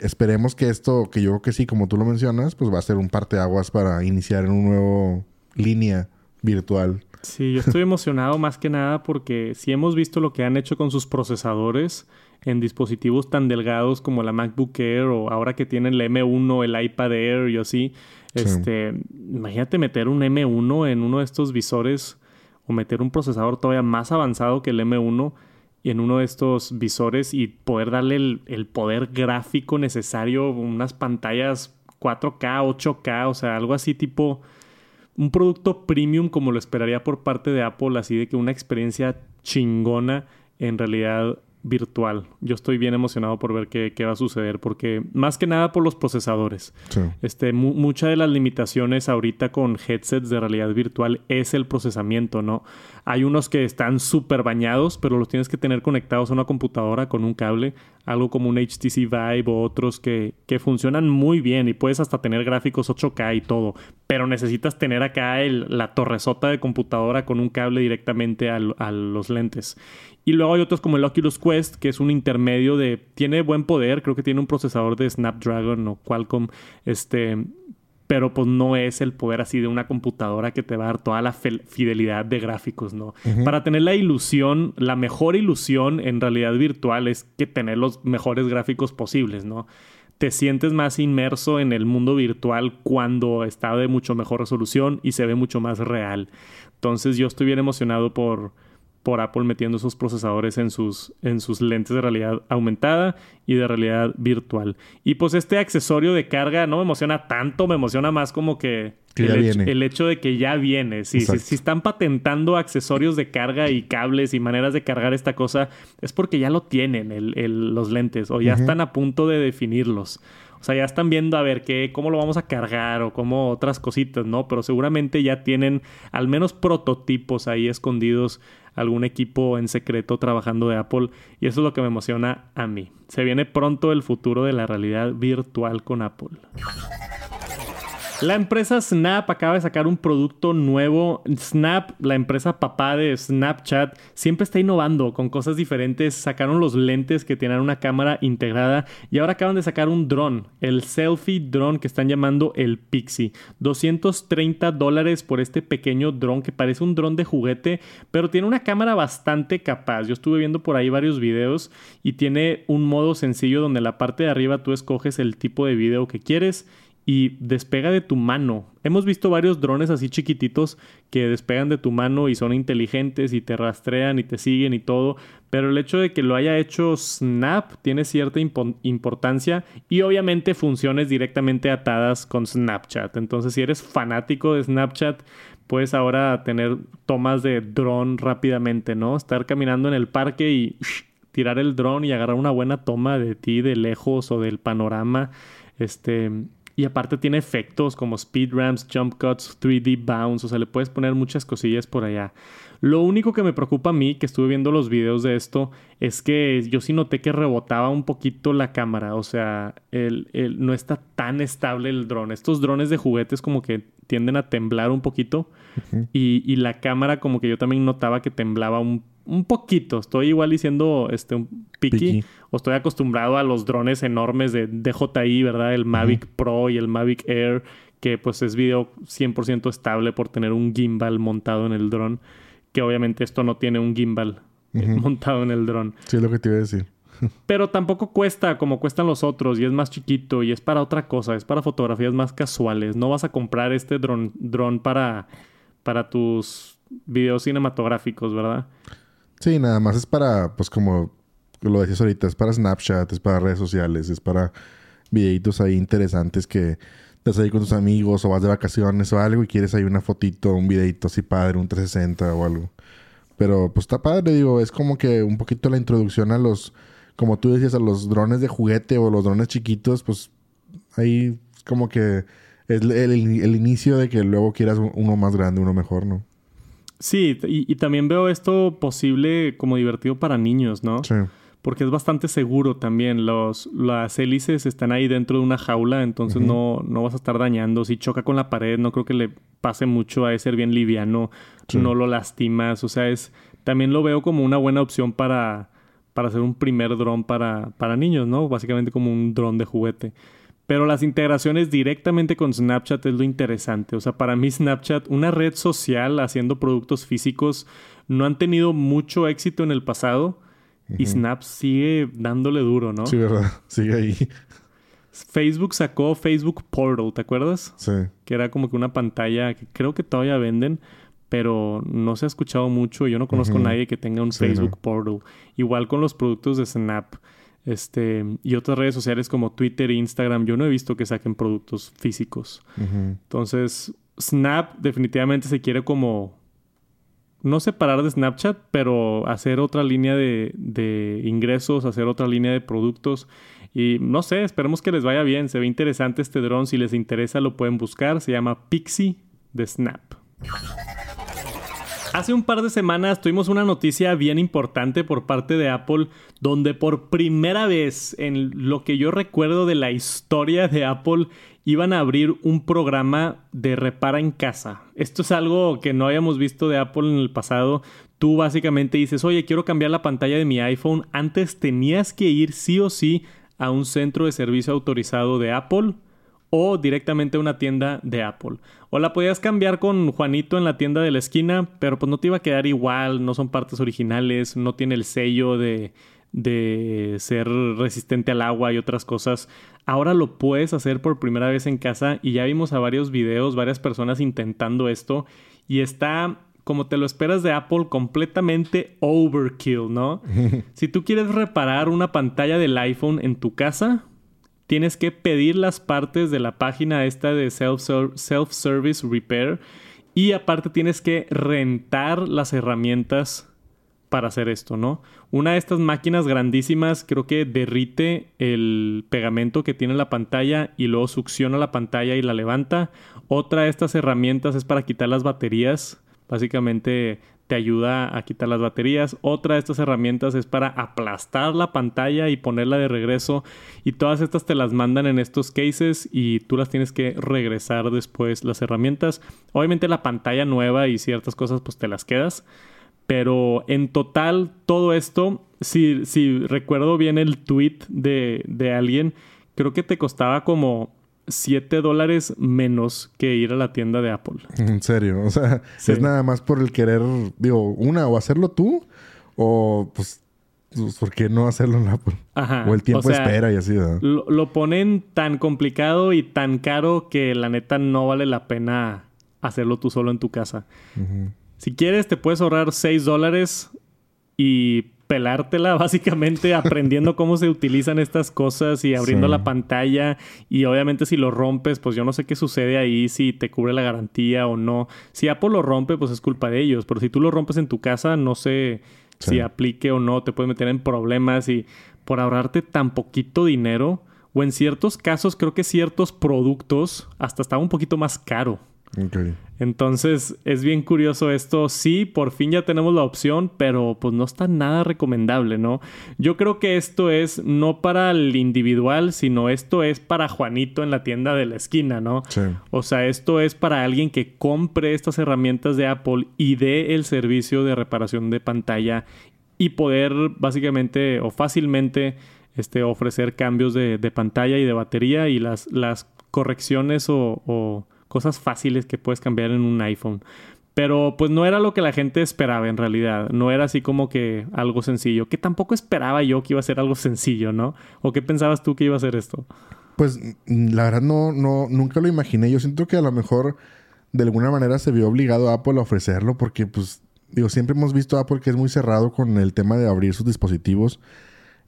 esperemos que esto, que yo creo que sí, como tú lo mencionas, pues va a ser un parteaguas para iniciar en un nuevo línea virtual. Sí, yo estoy <laughs> emocionado más que nada porque si hemos visto lo que han hecho con sus procesadores en dispositivos tan delgados como la MacBook Air o ahora que tienen el M1, el iPad Air y así. Este, imagínate meter un M1 en uno de estos visores o meter un procesador todavía más avanzado que el M1 y en uno de estos visores y poder darle el, el poder gráfico necesario, unas pantallas 4K, 8K, o sea, algo así tipo un producto premium como lo esperaría por parte de Apple, así de que una experiencia chingona en realidad virtual. Yo estoy bien emocionado por ver qué, va a suceder, porque más que nada por los procesadores. Este, mucha de las limitaciones ahorita con headsets de realidad virtual es el procesamiento, ¿no? Hay unos que están súper bañados, pero los tienes que tener conectados a una computadora con un cable, algo como un HTC Vive o otros que, que funcionan muy bien y puedes hasta tener gráficos 8K y todo, pero necesitas tener acá el, la torresota de computadora con un cable directamente a los lentes. Y luego hay otros como el Oculus Quest, que es un intermedio de... Tiene buen poder, creo que tiene un procesador de Snapdragon o Qualcomm, este... Pero pues no es el poder así de una computadora que te va a dar toda la fidelidad de gráficos, ¿no? Para tener la ilusión, la mejor ilusión en realidad virtual es que tener los mejores gráficos posibles, ¿no? te sientes más inmerso en el mundo virtual cuando está de mucho mejor resolución y se ve mucho más real. Entonces yo estoy bien emocionado por, por Apple metiendo esos procesadores en sus, en sus lentes de realidad aumentada y de realidad virtual. Y pues este accesorio de carga no me emociona tanto, me emociona más como que, el, hecho, de que ya viene. Si, si, están patentando accesorios de carga y cables y maneras de cargar esta cosa, es porque ya lo tienen el, los lentes o ya están a punto de definirlos. O sea, ya están viendo a ver qué, cómo lo vamos a cargar o cómo otras cositas, ¿no? Pero seguramente ya tienen al menos prototipos ahí escondidos, algún equipo en secreto trabajando de Apple. Y eso es lo que me emociona a mí. Se viene pronto el futuro de la realidad virtual con Apple. La empresa Snap acaba de sacar un producto nuevo. Snap, la empresa papá de Snapchat, siempre está innovando con cosas diferentes. Sacaron los lentes que tienen una cámara integrada y ahora acaban de sacar un dron, el selfie drone que están llamando el Pixie. 230 dólares por este pequeño dron que parece un dron de juguete, pero tiene una cámara bastante capaz. Yo estuve viendo por ahí varios videos y tiene un modo sencillo donde en la parte de arriba tú escoges el tipo de video que quieres y despega de tu mano. Hemos visto varios drones así chiquititos que despegan de tu mano y son inteligentes y te rastrean y te siguen y todo, pero el hecho de que lo haya hecho Snap tiene cierta importancia y obviamente funciones directamente atadas con Snapchat. Entonces si eres fanático de Snapchat, puedes ahora tener tomas de dron rápidamente, ¿no? Estar caminando en el parque y tirar el dron y agarrar una buena toma de ti de lejos o del panorama. Este, Y aparte tiene efectos como speed ramps, jump cuts, 3D bounce, o sea, le puedes poner muchas cosillas por allá. Lo único que me preocupa a mí, que estuve viendo los videos de esto, es que yo sí noté que rebotaba un poquito la cámara, o sea, el, no está tan estable el dron. Estos drones de juguetes como que tienden a temblar un poquito y, la cámara como que yo también notaba que temblaba un, poquito. Estoy igual diciendo este, un piqui, o estoy acostumbrado a los drones enormes de DJI, ¿verdad? El Mavic Pro y el Mavic Air, que pues es video 100% estable por tener un gimbal montado en el dron que obviamente esto no tiene un gimbal eh, montado en el dron. Sí, es lo que te iba a decir. <laughs> Pero tampoco cuesta como cuestan los otros y es más chiquito y es para otra cosa, es para fotografías más casuales. No vas a comprar este dron, dron para, para tus videos cinematográficos, ¿verdad? Sí, nada más es para, pues como lo decías ahorita, es para Snapchat, es para redes sociales, es para videitos ahí interesantes que estás ahí con tus amigos o vas de vacaciones o algo y quieres ahí una fotito, un videito así padre, un 360 o algo. Pero pues está padre, digo, es como que un poquito la introducción a los, como tú decías, a los drones de juguete o los drones chiquitos, pues ahí como que es el, inicio de que luego quieras uno más grande, uno mejor, ¿no? Sí, y, y también veo esto posible como divertido para niños, ¿no? Sí porque es bastante seguro también. Los, las hélices están ahí dentro de una jaula, entonces no, no vas a estar dañando. Si choca con la pared, no creo que le pase mucho a ser bien liviano, no lo lastimas. O sea, es también lo veo como una buena opción para, para hacer un primer dron para, para niños, ¿no? Básicamente como un dron de juguete. Pero las integraciones directamente con Snapchat es lo interesante. O sea, para mí Snapchat, una red social haciendo productos físicos, no han tenido mucho éxito en el pasado y Snap sigue dándole duro, ¿no? Sí, ¿verdad? <laughs> Sigue ahí. Facebook sacó Facebook Portal, ¿te acuerdas? Sí. Que era como que una pantalla que creo que todavía venden, pero no se ha escuchado mucho. Yo no conozco a nadie que tenga un Facebook Portal. Igual con los productos de Snap. Este, y otras redes sociales como Twitter e Instagram, yo no he visto que saquen productos físicos. Entonces, Snap definitivamente se quiere como no separar de Snapchat, pero hacer otra línea de, ingresos, hacer otra línea de productos. Y no sé, esperemos que les vaya bien. Se ve interesante este dron. Si les interesa, lo pueden buscar. Se llama Pixie de Snap. Hace un par de semanas tuvimos una noticia bien importante por parte de Apple, donde por primera vez en lo que yo recuerdo de la historia de Apple iban a abrir un programa de repara en casa. Esto es algo que no habíamos visto de Apple en el pasado. Tú básicamente dices, oye, quiero cambiar la pantalla de mi iPhone. Antes tenías que ir sí o sí a un centro de servicio autorizado de Apple o directamente a una tienda de Apple. O la podías cambiar con Juanito en la tienda de la esquina, pero pues no te iba a quedar igual, no son partes originales, no tiene el sello de, de ser resistente al agua y otras cosas. Ahora lo puedes hacer por primera vez en casa y ya vimos a varios videos, varias personas intentando esto y está como te lo esperas de Apple, completamente overkill, ¿no? <laughs> si tú quieres reparar una pantalla del iPhone en tu casa, tienes que pedir las partes de la página esta de Self-Service Repair y aparte tienes que rentar las herramientas para hacer esto, ¿no? Una de estas máquinas grandísimas creo que derrite el pegamento que tiene la pantalla y luego succiona la pantalla y la levanta. Otra de estas herramientas es para quitar las baterías. Básicamente te ayuda a quitar las baterías. Otra de estas herramientas es para aplastar la pantalla y ponerla de regreso. Y todas estas te las mandan en estos cases y tú las tienes que regresar después las herramientas. Obviamente la pantalla nueva y ciertas cosas pues te las quedas. Pero en total, todo esto, si, si recuerdo bien el tweet de, de alguien, creo que te costaba como 7 dólares menos que ir a la tienda de Apple. En serio, o sea, es nada más por el querer, digo, una, o hacerlo tú, o pues, pues ¿por qué no hacerlo en Apple? Ajá. O el tiempo espera y así, ¿verdad? Lo, ponen tan complicado y tan caro que la neta no vale la pena hacerlo tú solo en tu casa. Si quieres, te puedes ahorrar 6 dólares y pelártela <laughs> básicamente aprendiendo cómo se utilizan estas cosas y abriendo la pantalla. Y obviamente si lo rompes pues yo no sé qué sucede ahí si te cubre la garantía o no. Si Apple lo rompe pues es culpa de ellos. Pero si tú lo rompes en tu casa no sé si aplique o no te puedes meter en problemas. Y por ahorrarte tan poquito dinero o en ciertos casos creo que ciertos productos hasta estaba un poquito más caro. Entonces es bien curioso esto. Sí, por fin ya tenemos la opción, pero pues no está nada recomendable, ¿no? Yo creo que esto es no para el individual, sino esto es para Juanito en la tienda de la esquina, ¿no? Sí. O sea, esto es para alguien que compre estas herramientas de Apple y dé el servicio de reparación de pantalla y poder básicamente o fácilmente este, ofrecer cambios de, pantalla y de batería y las, las correcciones o cosas fáciles que puedes cambiar en un iPhone. Pero pues no era lo que la gente esperaba en realidad. No era así como que algo sencillo. Que tampoco esperaba yo que iba a ser algo sencillo, ¿no? ¿O qué pensabas tú que iba a ser esto? Pues la verdad no, no, nunca lo imaginé. Yo siento que a lo mejor de alguna manera se vio obligado a Apple a ofrecerlo porque pues digo, siempre hemos visto a Apple que es muy cerrado con el tema de abrir sus dispositivos.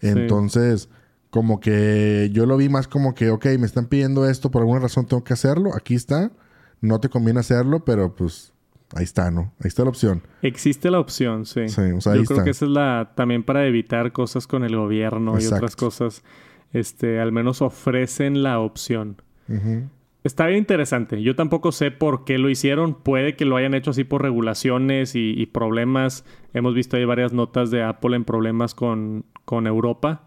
Entonces, como que yo lo vi más como que, ok, me están pidiendo esto, por alguna razón tengo que hacerlo, aquí está, no te conviene hacerlo, pero pues ahí está, ¿no? Ahí está la opción. Existe la opción, sí. sí o sea, yo creo que esa es la, también para evitar cosas con el gobierno y otras cosas, este, al menos ofrecen la opción. Está bien interesante. Yo tampoco sé por qué lo hicieron. Puede que lo hayan hecho así por regulaciones y, problemas. Hemos visto ahí varias notas de Apple en problemas con, con Europa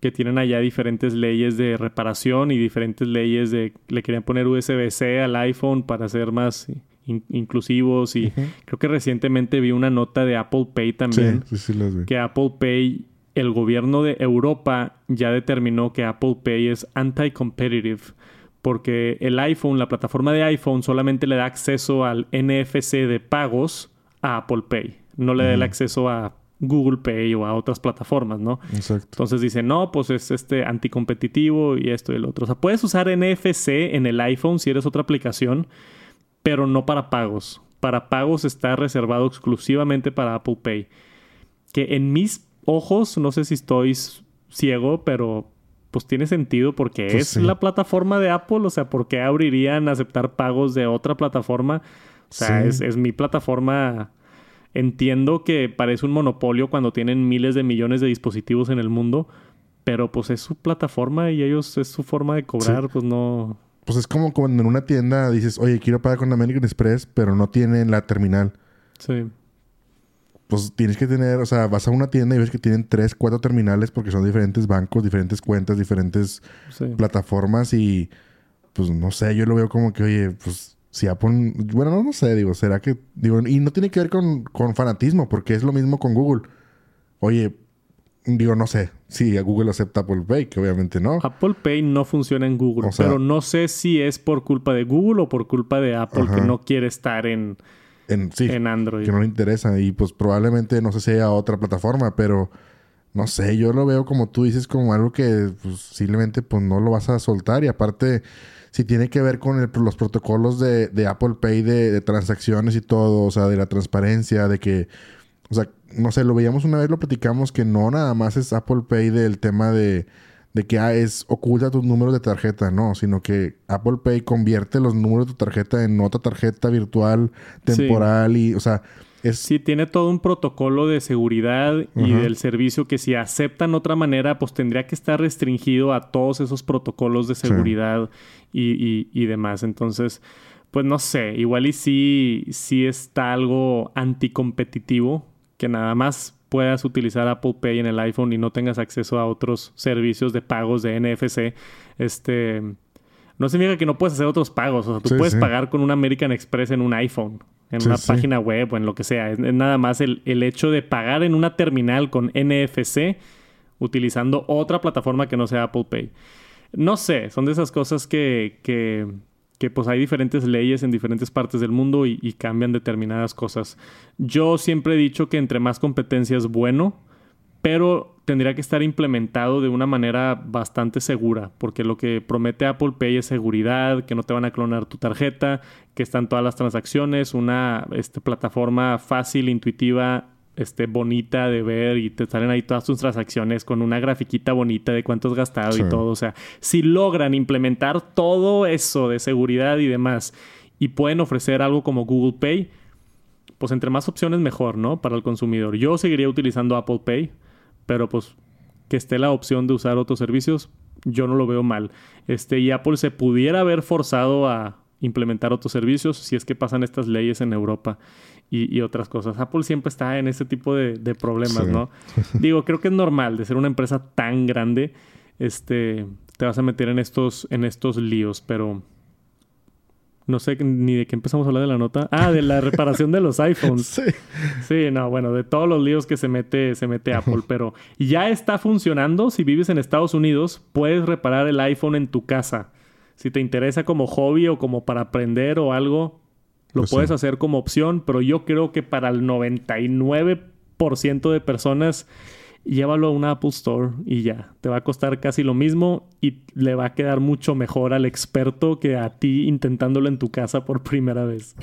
que tienen allá diferentes leyes de reparación y diferentes leyes de... Le querían poner USB-C al iPhone para ser más inclusivos y creo que recientemente vi una nota de Apple Pay también. Que Apple Pay, el gobierno de Europa ya determinó que Apple Pay es anti-competitive porque el iPhone, la plataforma de iPhone solamente le da acceso al NFC de pagos a Apple Pay. No le da el acceso a Google Pay o a otras plataformas, ¿no? Exacto. Entonces dice, no, pues es este anticompetitivo y esto y el otro. O sea, puedes usar NFC en el iPhone si eres otra aplicación, pero no para pagos. Para pagos está reservado exclusivamente para Apple Pay. Que en mis ojos, no sé si estoy ciego, pero pues tiene sentido porque pues es la plataforma de Apple. O sea, ¿por qué abrirían aceptar pagos de otra plataforma? O sea, es, es mi plataforma Entiendo que parece un monopolio cuando tienen miles de millones de dispositivos en el mundo, pero pues es su plataforma y ellos es su forma de cobrar, pues no... Pues es como cuando en una tienda dices, oye, quiero pagar con American Express, pero no tienen la terminal. Sí. Pues tienes que tener, o sea, vas a una tienda y ves que tienen tres, cuatro terminales porque son diferentes bancos, diferentes cuentas, diferentes plataformas y pues no sé, yo lo veo como que, oye, pues si Apple, bueno, no, no sé, digo, será que, digo, y no tiene que ver con, con fanatismo, porque es lo mismo con Google. Oye, digo, no sé si Google acepta Apple Pay, que obviamente no. Apple Pay no funciona en Google, pero no sé si es por culpa de Google o por culpa de Apple que no quiere estar en, en, en Android. Que no le interesa y pues probablemente no sé si haya otra plataforma, pero no sé, yo lo veo como tú dices como algo que pues, simplemente pues no lo vas a soltar y aparte si tiene que ver con los protocolos de, Apple Pay de, transacciones y todo, o sea, de la transparencia, de que, o sea, no sé, lo veíamos una vez, lo platicamos, que no nada más es Apple Pay del tema de, de que ah, es oculta tus números de tarjeta, no, sino que Apple Pay convierte los números de tu tarjeta en otra tarjeta virtual, temporal y, o sea, Sí, tiene todo un protocolo de seguridad y del servicio que si aceptan otra manera, pues tendría que estar restringido a todos esos protocolos de seguridad y, y, demás. Entonces, pues no sé, igual y sí, sí está algo anticompetitivo, que nada más puedas utilizar Apple Pay en el iPhone y no tengas acceso a otros servicios de pagos de NFC. Este no significa que no puedes hacer otros pagos. O sea, tú puedes pagar con un American Express en un iPhone en una página web o en lo que sea. Es, nada más el, hecho de pagar en una terminal con NFC utilizando otra plataforma que no sea Apple Pay. No sé, son de esas cosas que, que, que pues hay diferentes leyes en diferentes partes del mundo y, y, cambian determinadas cosas. Yo siempre he dicho que entre más competencia es bueno, pero tendría que estar implementado de una manera bastante segura, porque lo que promete Apple Pay es seguridad, que no te van a clonar tu tarjeta, que están todas las transacciones, una este, plataforma fácil, intuitiva, este, bonita de ver y te salen ahí todas tus transacciones con una grafiquita bonita de cuánto has gastado y todo. O sea, si logran implementar todo eso de seguridad y demás y pueden ofrecer algo como Google Pay, pues entre más opciones mejor, ¿no? Para el consumidor. Yo seguiría utilizando Apple Pay pero pues que esté la opción de usar otros servicios, yo no lo veo mal. Este, y Apple se pudiera haber forzado a implementar otros servicios si es que pasan estas leyes en Europa y, otras cosas. Apple siempre está en este tipo de, problemas, ¿no? <laughs> Digo, creo que es normal de ser una empresa tan grande, este, te vas a meter en estos, en estos líos, pero no sé ni de qué empezamos a hablar de la nota. Ah, de la reparación de los <laughs> iPhones. Sí. Sí, no, bueno, de todos los líos que se mete, se mete Apple, pero ya está funcionando. Si vives en Estados Unidos, puedes reparar el iPhone en tu casa. Si te interesa como hobby o como para aprender o algo, lo pues puedes hacer como opción, pero yo creo que para el 99% de personas llévalo a una Apple Store y ya. Te va a costar casi lo mismo y le va a quedar mucho mejor al experto que a ti intentándolo en tu casa por <laughs> primera vez.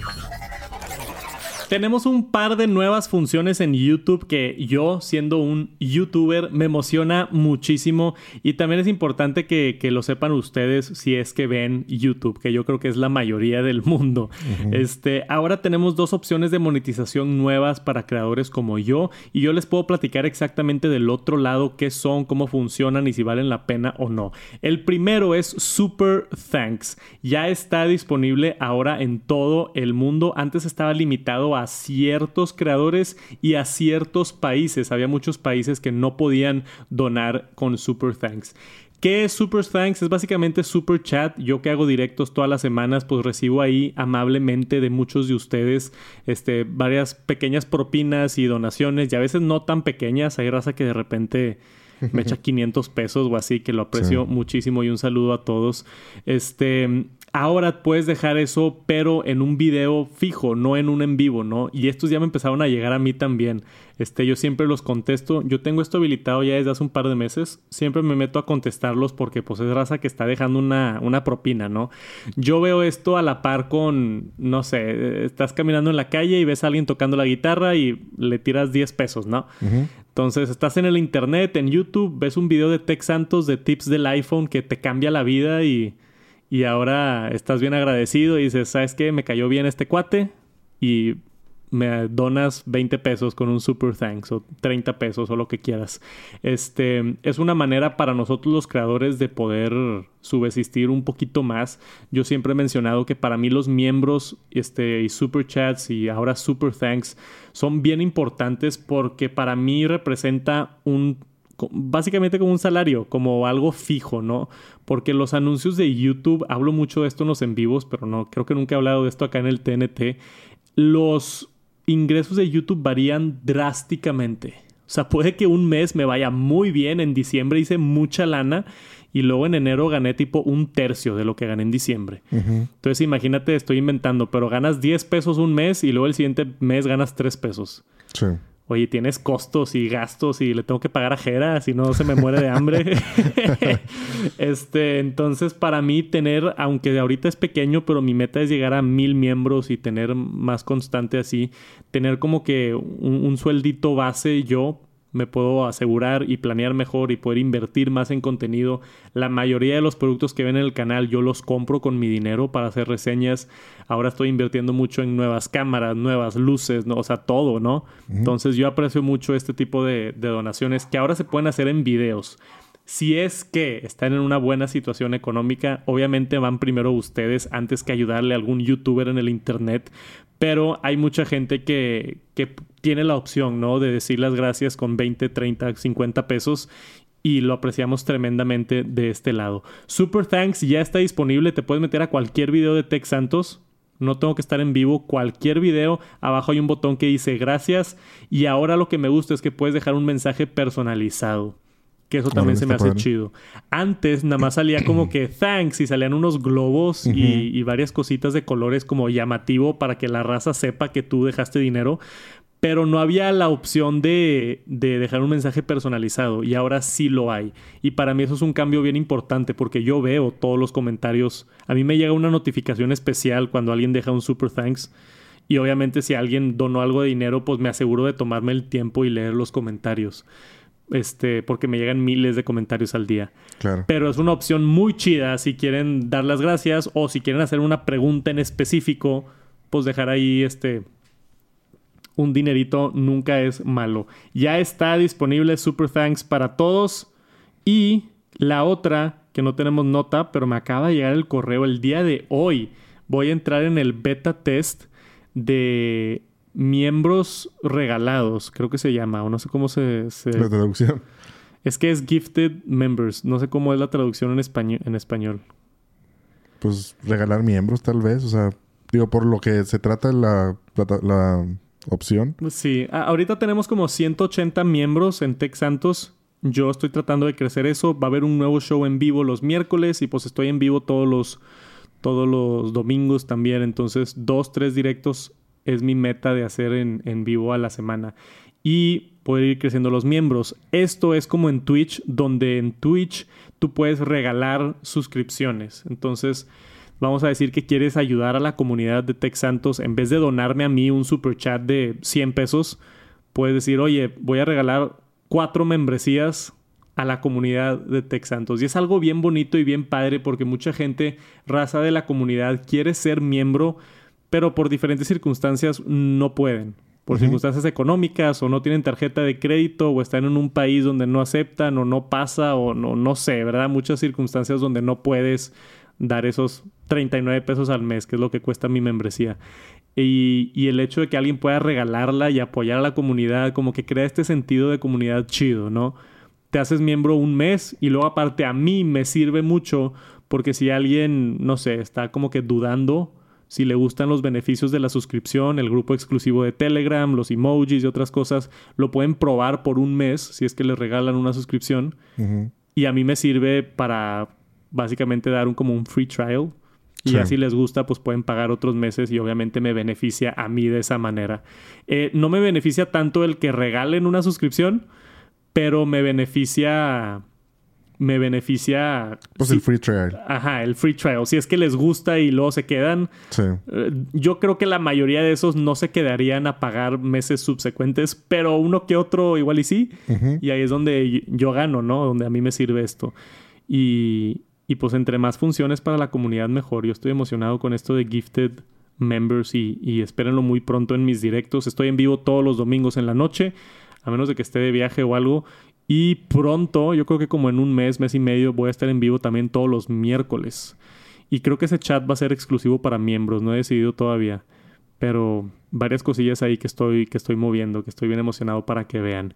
Tenemos un par de nuevas funciones en YouTube que yo, siendo un youtuber, me emociona muchísimo. Y también es importante que, lo sepan ustedes si es que ven YouTube, que yo creo que es la mayoría del mundo. Este, ahora tenemos dos opciones de monetización nuevas para creadores como yo. Y yo les puedo platicar exactamente del otro lado qué son, cómo funcionan y si valen la pena o no. El primero es Super Thanks. Ya está disponible ahora en todo el mundo. Antes estaba limitado a ciertos creadores y a ciertos países. Había muchos países que no podían donar con Super Thanks. ¿Qué es Super Thanks? Es básicamente Super Chat. Yo que hago directos todas las semanas, pues recibo ahí amablemente de muchos de ustedes este, varias pequeñas propinas y donaciones y a veces no tan pequeñas. Hay raza que de repente me echa <laughs> 500 pesos o así, que lo aprecio muchísimo y un saludo a todos. Este, ahora puedes dejar eso, pero en un video fijo, no en un en vivo, ¿no? Y estos ya me empezaron a llegar a mí también. Este, yo siempre los contesto. Yo tengo esto habilitado ya desde hace un par de meses. Siempre me meto a contestarlos porque pues es raza que está dejando una, una propina, ¿no? Yo veo esto a la par con, no sé, estás caminando en la calle y ves a alguien tocando la guitarra y le tiras 10 pesos, ¿no? Entonces estás en el internet, en YouTube, ves un video de Tech Santos de tips del iPhone que te cambia la vida y y ahora estás bien agradecido y dices, ¿sabes qué? Me cayó bien este cuate y me donas 20 pesos con un super thanks o 30 pesos o lo que quieras. Este es una manera para nosotros los creadores de poder subsistir un poquito más. Yo siempre he mencionado que para mí los miembros este, y super chats y ahora super thanks son bien importantes porque para mí representa un básicamente como un salario, como algo fijo, ¿no? Porque los anuncios de YouTube, hablo mucho de esto en los en vivos, pero no, creo que nunca he hablado de esto acá en el TNT. Los ingresos de YouTube varían drásticamente. O sea, puede que un mes me vaya muy bien, en diciembre hice mucha lana y luego en enero gané tipo un tercio de lo que gané en diciembre. Entonces imagínate, estoy inventando, pero ganas 10 pesos un mes y luego el siguiente mes ganas 3 pesos. Sí oye, tienes costos y gastos y le tengo que pagar a Jera, si no se me muere de hambre. <laughs> este, entonces, para mí, tener, aunque ahorita es pequeño, pero mi meta es llegar a mil miembros y tener más constante así, tener como que un, un sueldito base yo me puedo asegurar y planear mejor y poder invertir más en contenido. La mayoría de los productos que ven en el canal yo los compro con mi dinero para hacer reseñas. Ahora estoy invirtiendo mucho en nuevas cámaras, nuevas luces, ¿no? o sea, todo, ¿no? Entonces yo aprecio mucho este tipo de, de donaciones que ahora se pueden hacer en videos. Si es que están en una buena situación económica, obviamente van primero ustedes antes que ayudarle a algún youtuber en el internet, pero hay mucha gente que, que tiene la opción, ¿no? De decir las gracias con 20, 30, 50 pesos y lo apreciamos tremendamente de este lado. Super Thanks ya está disponible, te puedes meter a cualquier video de Tech Santos. No tengo que estar en vivo, cualquier video, abajo hay un botón que dice gracias y ahora lo que me gusta es que puedes dejar un mensaje personalizado. Que eso también se me hace chido. Antes nada más salía como que <clears throat> thanks y salían unos globos y, varias cositas de colores como llamativo para que la raza sepa que tú dejaste dinero. Pero no había la opción de, de, dejar un mensaje personalizado y ahora sí lo hay. Y para mí eso es un cambio bien importante porque yo veo todos los comentarios. A mí me llega una notificación especial cuando alguien deja un super thanks. Y obviamente si alguien donó algo de dinero, pues me aseguro de tomarme el tiempo y leer los comentarios este, porque me llegan miles de comentarios al día. Claro. Pero es una opción muy chida si quieren dar las gracias o si quieren hacer una pregunta en específico, pues dejar ahí este un dinerito nunca es malo. Ya está disponible Super Thanks para todos y la otra que no tenemos nota, pero me acaba de llegar el correo el día de hoy. Voy a entrar en el beta test de miembros regalados, creo que se llama, o no sé cómo se... La traducción. Es que es gifted members, no sé cómo es la traducción en, español, en español. Pues regalar miembros tal vez, o sea, digo, por lo que se trata la, la, opción. Sí, ahorita tenemos como 180 miembros en Tech Santos. Yo estoy tratando de crecer eso. Va a haber un nuevo show en vivo los miércoles y pues estoy en vivo todos los, todos los domingos también. Entonces, dos, tres directos es mi meta de hacer en, en vivo a la semana. Y poder ir creciendo los miembros. Esto es como en Twitch, donde en Twitch tú puedes regalar suscripciones. Entonces, vamos a decir que quieres ayudar a la comunidad de Tech Santos, en vez de donarme a mí un super chat de 100 pesos, puedes decir, oye, voy a regalar cuatro membresías a la comunidad de Tech Santos. Y es algo bien bonito y bien padre porque mucha gente, raza de la comunidad, quiere ser miembro, pero por diferentes circunstancias no pueden. Por circunstancias económicas o no tienen tarjeta de crédito o están en un país donde no aceptan o no pasa o no, no sé, ¿verdad? Muchas circunstancias donde no puedes dar esos 39 pesos al mes, que es lo que cuesta mi membresía. Y, y, el hecho de que alguien pueda regalarla y apoyar a la comunidad, como que crea este sentido de comunidad chido, ¿no? Te haces miembro un mes y luego aparte a mí me sirve mucho porque si alguien, no sé, está como que dudando si le gustan los beneficios de la suscripción, el grupo exclusivo de Telegram, los emojis y otras cosas, lo pueden probar por un mes si es que les regalan una suscripción. Y a mí me sirve para básicamente dar un como un free trial. Y así les gusta, pues pueden pagar otros meses y obviamente me beneficia a mí de esa manera. Eh, no me beneficia tanto el que regalen una suscripción, pero me beneficia me beneficia. Pues el free trial. Ajá, el free trial. Si es que les gusta y luego se quedan. Sí. Eh, yo creo que la mayoría de esos no se quedarían a pagar meses subsecuentes, pero uno que otro igual y sí. Y ahí es donde yo gano, ¿no? Donde a mí me sirve esto. Y, y pues entre más funciones para la comunidad, mejor. Yo estoy emocionado con esto de Gifted Members y, y espérenlo muy pronto en mis directos. Estoy en vivo todos los domingos en la noche, a menos de que esté de viaje o algo. Y pronto, yo creo que como en un mes, mes y medio, voy a estar en vivo también todos los miércoles. Y creo que ese chat va a ser exclusivo para miembros, no he decidido todavía. Pero varias cosillas ahí que estoy, que estoy moviendo, que estoy bien emocionado para que vean.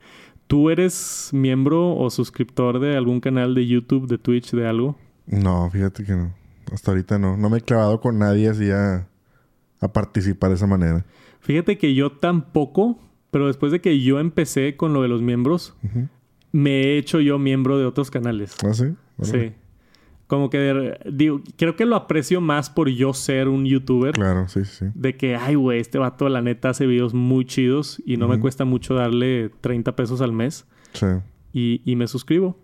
¿Tú eres miembro o suscriptor de algún canal de YouTube, de Twitch, de algo? No, fíjate que no. Hasta ahorita no. No me he clavado con nadie así a, participar de esa manera. Fíjate que yo tampoco, pero después de que yo empecé con lo de los miembros, me he hecho yo miembro de otros canales. ¿Ah, sí? Sí. Como que digo, creo que lo aprecio más por yo ser un youtuber. Claro, sí, sí. De que, ay, güey, este vato la neta hace videos muy chidos y no me cuesta mucho darle 30 pesos al mes. Sí. Y, y me suscribo.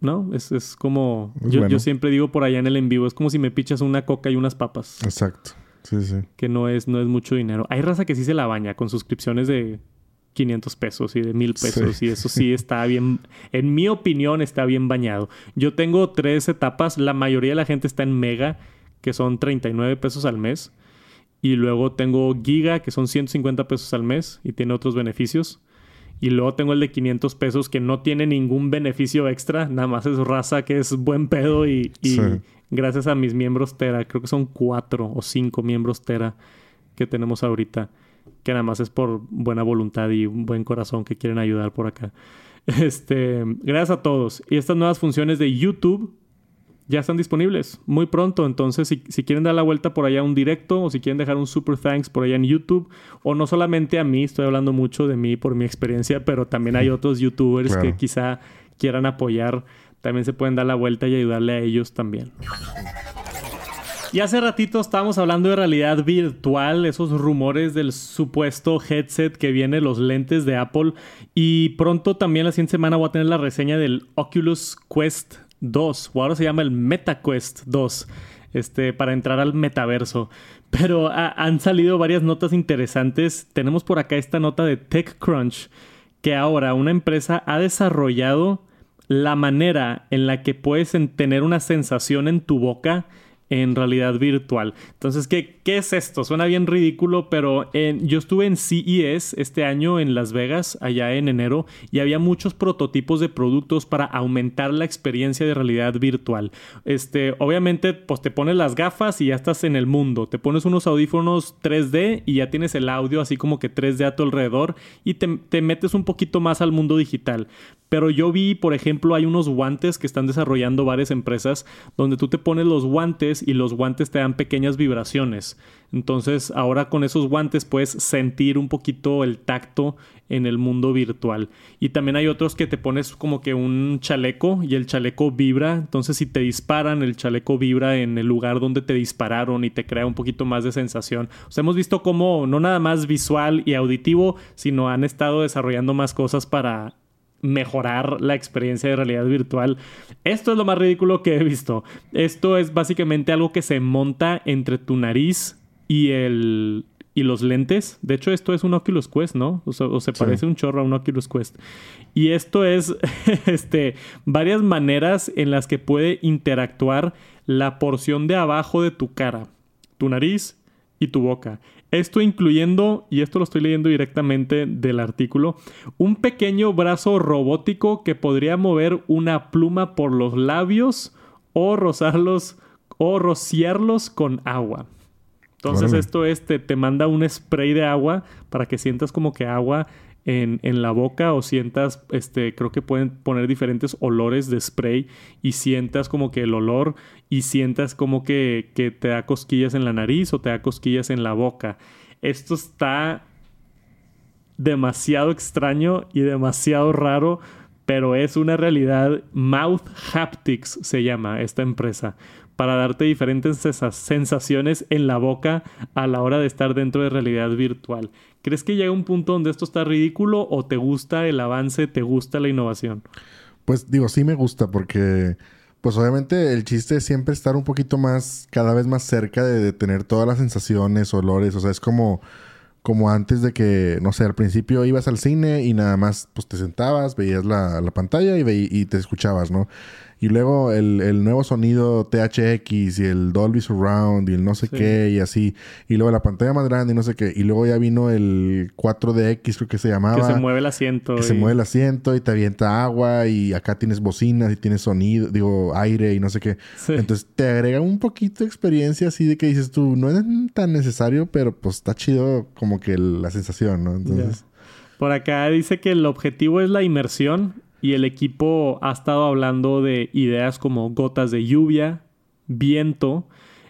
¿No? Es, es como... yo, yo, siempre digo por allá en el en vivo, es como si me pichas una coca y unas papas. Exacto. Sí, sí. Que no es, no es mucho dinero. Hay raza que sí se la baña con suscripciones de 500 pesos y de 1000 pesos y eso sí está bien, en mi opinión está bien bañado. Yo tengo tres etapas, la mayoría de la gente está en Mega, que son 39 pesos al mes. Y luego tengo Giga, que son 150 pesos al mes y tiene otros beneficios. Y luego tengo el de 500 pesos que no tiene ningún beneficio extra, nada más es raza que es buen pedo y, gracias a mis miembros Tera, creo que son cuatro o cinco miembros Tera que tenemos ahorita, que nada más es por buena voluntad y un buen corazón que quieren ayudar por acá. <laughs> Este, gracias a todos. Y estas nuevas funciones de YouTube ya están disponibles muy pronto. Entonces, si, quieren dar la vuelta por allá a un directo o si quieren dejar un super thanks por allá en YouTube, o no solamente a mí, estoy hablando mucho de mí por mi experiencia, pero también hay otros YouTubers que quizá quieran apoyar, también se pueden dar la vuelta y ayudarle a ellos también. Y hace ratito estábamos hablando de realidad virtual, esos rumores del supuesto headset que viene, los lentes de Apple. Y pronto también la siguiente semana voy a tener la reseña del Oculus Quest 2, o ahora se llama el MetaQuest 2, este, para entrar al metaverso. Pero han salido varias notas interesantes. Tenemos por acá esta nota de TechCrunch, que ahora una empresa ha desarrollado la manera en la que puedes tener una sensación en tu boca en realidad virtual. Entonces, ¿qué, qué es esto? Suena bien ridículo, pero yo estuve en CES este año en Las Vegas, allá en enero, y había muchos prototipos de productos para aumentar la experiencia de realidad virtual. Este, obviamente, pues te pones las gafas y ya estás en el mundo. Te pones unos audífonos 3D y ya tienes el audio así como que 3D a tu alrededor y te, te metes un poquito más al mundo digital. Pero yo vi, por ejemplo, hay unos guantes que están desarrollando varias empresas donde tú te pones los guantes y los guantes te dan pequeñas vibraciones. Entonces, ahora con esos guantes puedes sentir un poquito el tacto en el mundo virtual. Y también hay otros que te pones como que un chaleco y el chaleco vibra. Entonces, si te disparan, el chaleco vibra en el lugar donde te dispararon y te crea un poquito más de sensación. O sea, hemos visto cómo no nada más visual y auditivo, sino han estado desarrollando más cosas para mejorar la experiencia de realidad virtual. Esto es lo más ridículo que he visto. Esto es básicamente algo que se monta entre tu nariz y el y los lentes. De hecho, esto es un Oculus Quest, ¿no? O, se parece un chorro a un Oculus Quest. Y esto es <laughs> este varias maneras en las que puede interactuar la porción de abajo de tu cara, tu nariz y tu boca. Esto incluyendo, y esto lo estoy leyendo directamente del artículo, un pequeño brazo robótico que podría mover una pluma por los labios o rozarlos o rociarlos con agua. Entonces esto es, te, te, manda un spray de agua para que sientas como que agua en, la boca o sientas, este, creo que pueden poner diferentes olores de spray y sientas como que el olor y sientas como que, que te da cosquillas en la nariz o te da cosquillas en la boca. Esto está demasiado extraño y demasiado raro, pero es una realidad. Mouth Haptics se llama esta empresa para darte diferentes sensaciones en la boca a la hora de estar dentro de realidad virtual. ¿Crees que llega un punto donde esto está ridículo o te gusta el avance, te gusta la innovación? Pues digo, sí me gusta porque pues obviamente el chiste es siempre estar un poquito más, cada vez más cerca de, tener todas las sensaciones, olores, o sea, es como como antes de que, no sé, al principio ibas al cine y nada más pues te sentabas, veías la, pantalla y, y te escuchabas, ¿no? Y luego el, el, nuevo sonido THX y el Dolby Surround y el no sé qué y así. Y luego la pantalla más grande y no sé qué. Y luego ya vino el 4DX, creo que se llamaba. Que se mueve el asiento. Que se mueve el asiento y te avienta agua y acá tienes bocinas y tienes sonido, digo, aire y no sé qué. Entonces te agrega un poquito de experiencia así de que dices tú, no es tan necesario, pero pues está chido como que la sensación, ¿no? Entonces... Por acá dice que el objetivo es la inmersión y el equipo ha estado hablando de ideas como gotas de lluvia, viento,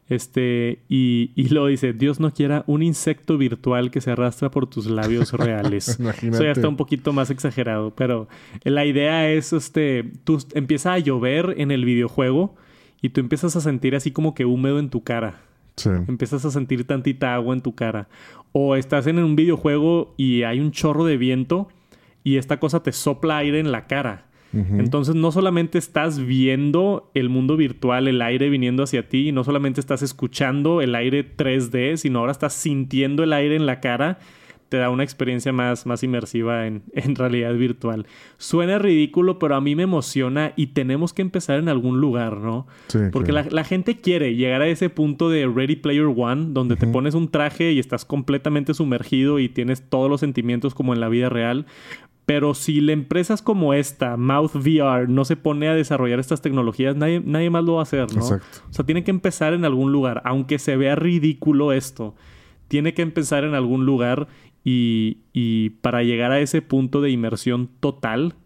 este, y, y luego dice, Dios no quiera un insecto virtual que se arrastra por tus labios <laughs> reales. Eso ya está un poquito más exagerado, pero la idea es, este, tú empieza a llover en el videojuego y tú empiezas a sentir así como que húmedo en tu cara. Empiezas a sentir tantita agua en tu cara. O estás en un videojuego y hay un chorro de viento y esta cosa te sopla aire en la cara. Entonces no solamente estás viendo el mundo virtual, el aire viniendo hacia ti, no solamente estás escuchando el aire 3D, sino ahora estás sintiendo el aire en la cara te da una experiencia más, más inmersiva <laughs> en, realidad virtual. Suena ridículo, pero a mí me emociona y tenemos que empezar en algún lugar, ¿no? Porque la, gente quiere llegar a ese punto de Ready Player One, donde te pones un traje y estás completamente sumergido y tienes todos los sentimientos como en la vida real. Pero si la empresas como esta, Mouth VR, no se pone a desarrollar estas tecnologías, nadie, nadie más lo va a hacer, ¿no? Exacto. O sea, tiene que empezar en algún lugar, aunque se vea ridículo esto tiene que empezar en algún lugar y, para llegar a ese punto de inmersión total,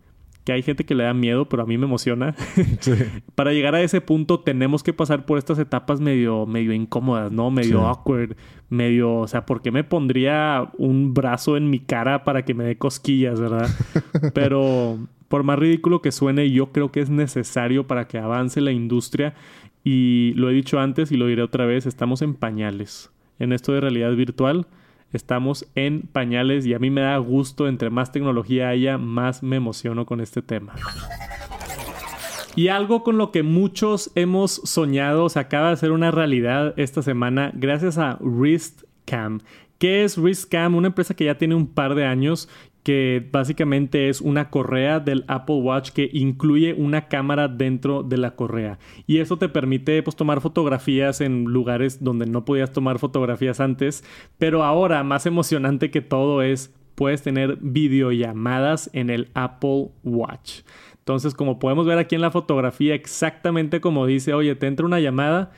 que hay gente que le da miedo, pero a mí me emociona. <laughs> para llegar a ese punto tenemos que pasar por estas etapas medio, medio incómodas, ¿no? Medio awkward, medio, o sea, ¿por qué me pondría un brazo en mi cara para que me dé cosquillas, verdad? <laughs> pero por más ridículo que suene, yo creo que es necesario para que avance la industria y lo he dicho antes y lo diré otra vez, estamos en pañales en esto de realidad virtual estamos en pañales y a mí me da gusto, entre más tecnología haya, más me emociono con este tema. Y algo con lo que muchos hemos soñado se acaba de hacer una realidad esta semana gracias a WristCam. ¿Qué es WristCam? Una empresa que ya tiene un par de años que básicamente es una correa del Apple Watch que incluye una cámara dentro de la correa. Y eso te permite pues, tomar fotografías en lugares donde no podías tomar fotografías antes. Pero ahora, más emocionante que todo es, puedes tener videollamadas en el Apple Watch. Entonces, como podemos ver aquí en la fotografía, exactamente como dice, oye, te entra una llamada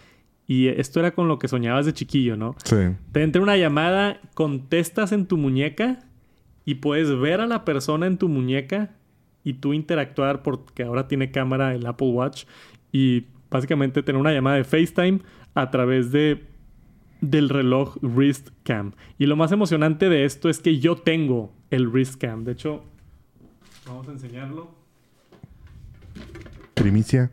y esto era con lo que soñabas de chiquillo, ¿no? Sí. Te entra una llamada, contestas en tu muñeca y puedes ver a la persona en tu muñeca y tú interactuar porque ahora tiene cámara el Apple Watch y básicamente tener una llamada de FaceTime a través de del reloj Wrist Cam. Y lo más emocionante de esto es que yo tengo el Wrist Cam. De hecho, vamos a enseñarlo. Primicia.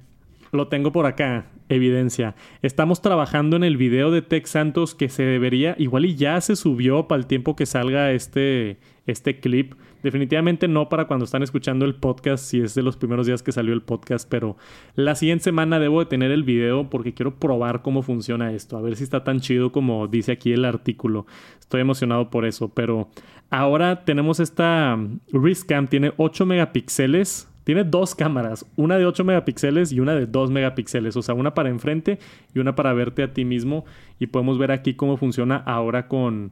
Lo tengo por acá, evidencia. Estamos trabajando en el video de Tech Santos que se debería, igual y ya se subió para el tiempo que salga este, este clip. Definitivamente no para cuando están escuchando el podcast, si es de los primeros días que salió el podcast, pero la siguiente semana debo de tener el video porque quiero probar cómo funciona esto, a ver si está tan chido como dice aquí el artículo. Estoy emocionado por eso, pero ahora tenemos esta Wrist Cam, tiene 8 megapíxeles. Tiene dos cámaras, una de 8 megapíxeles y una de 2 megapíxeles, o sea, una para enfrente y una para verte a ti mismo. Y podemos ver aquí cómo funciona ahora con,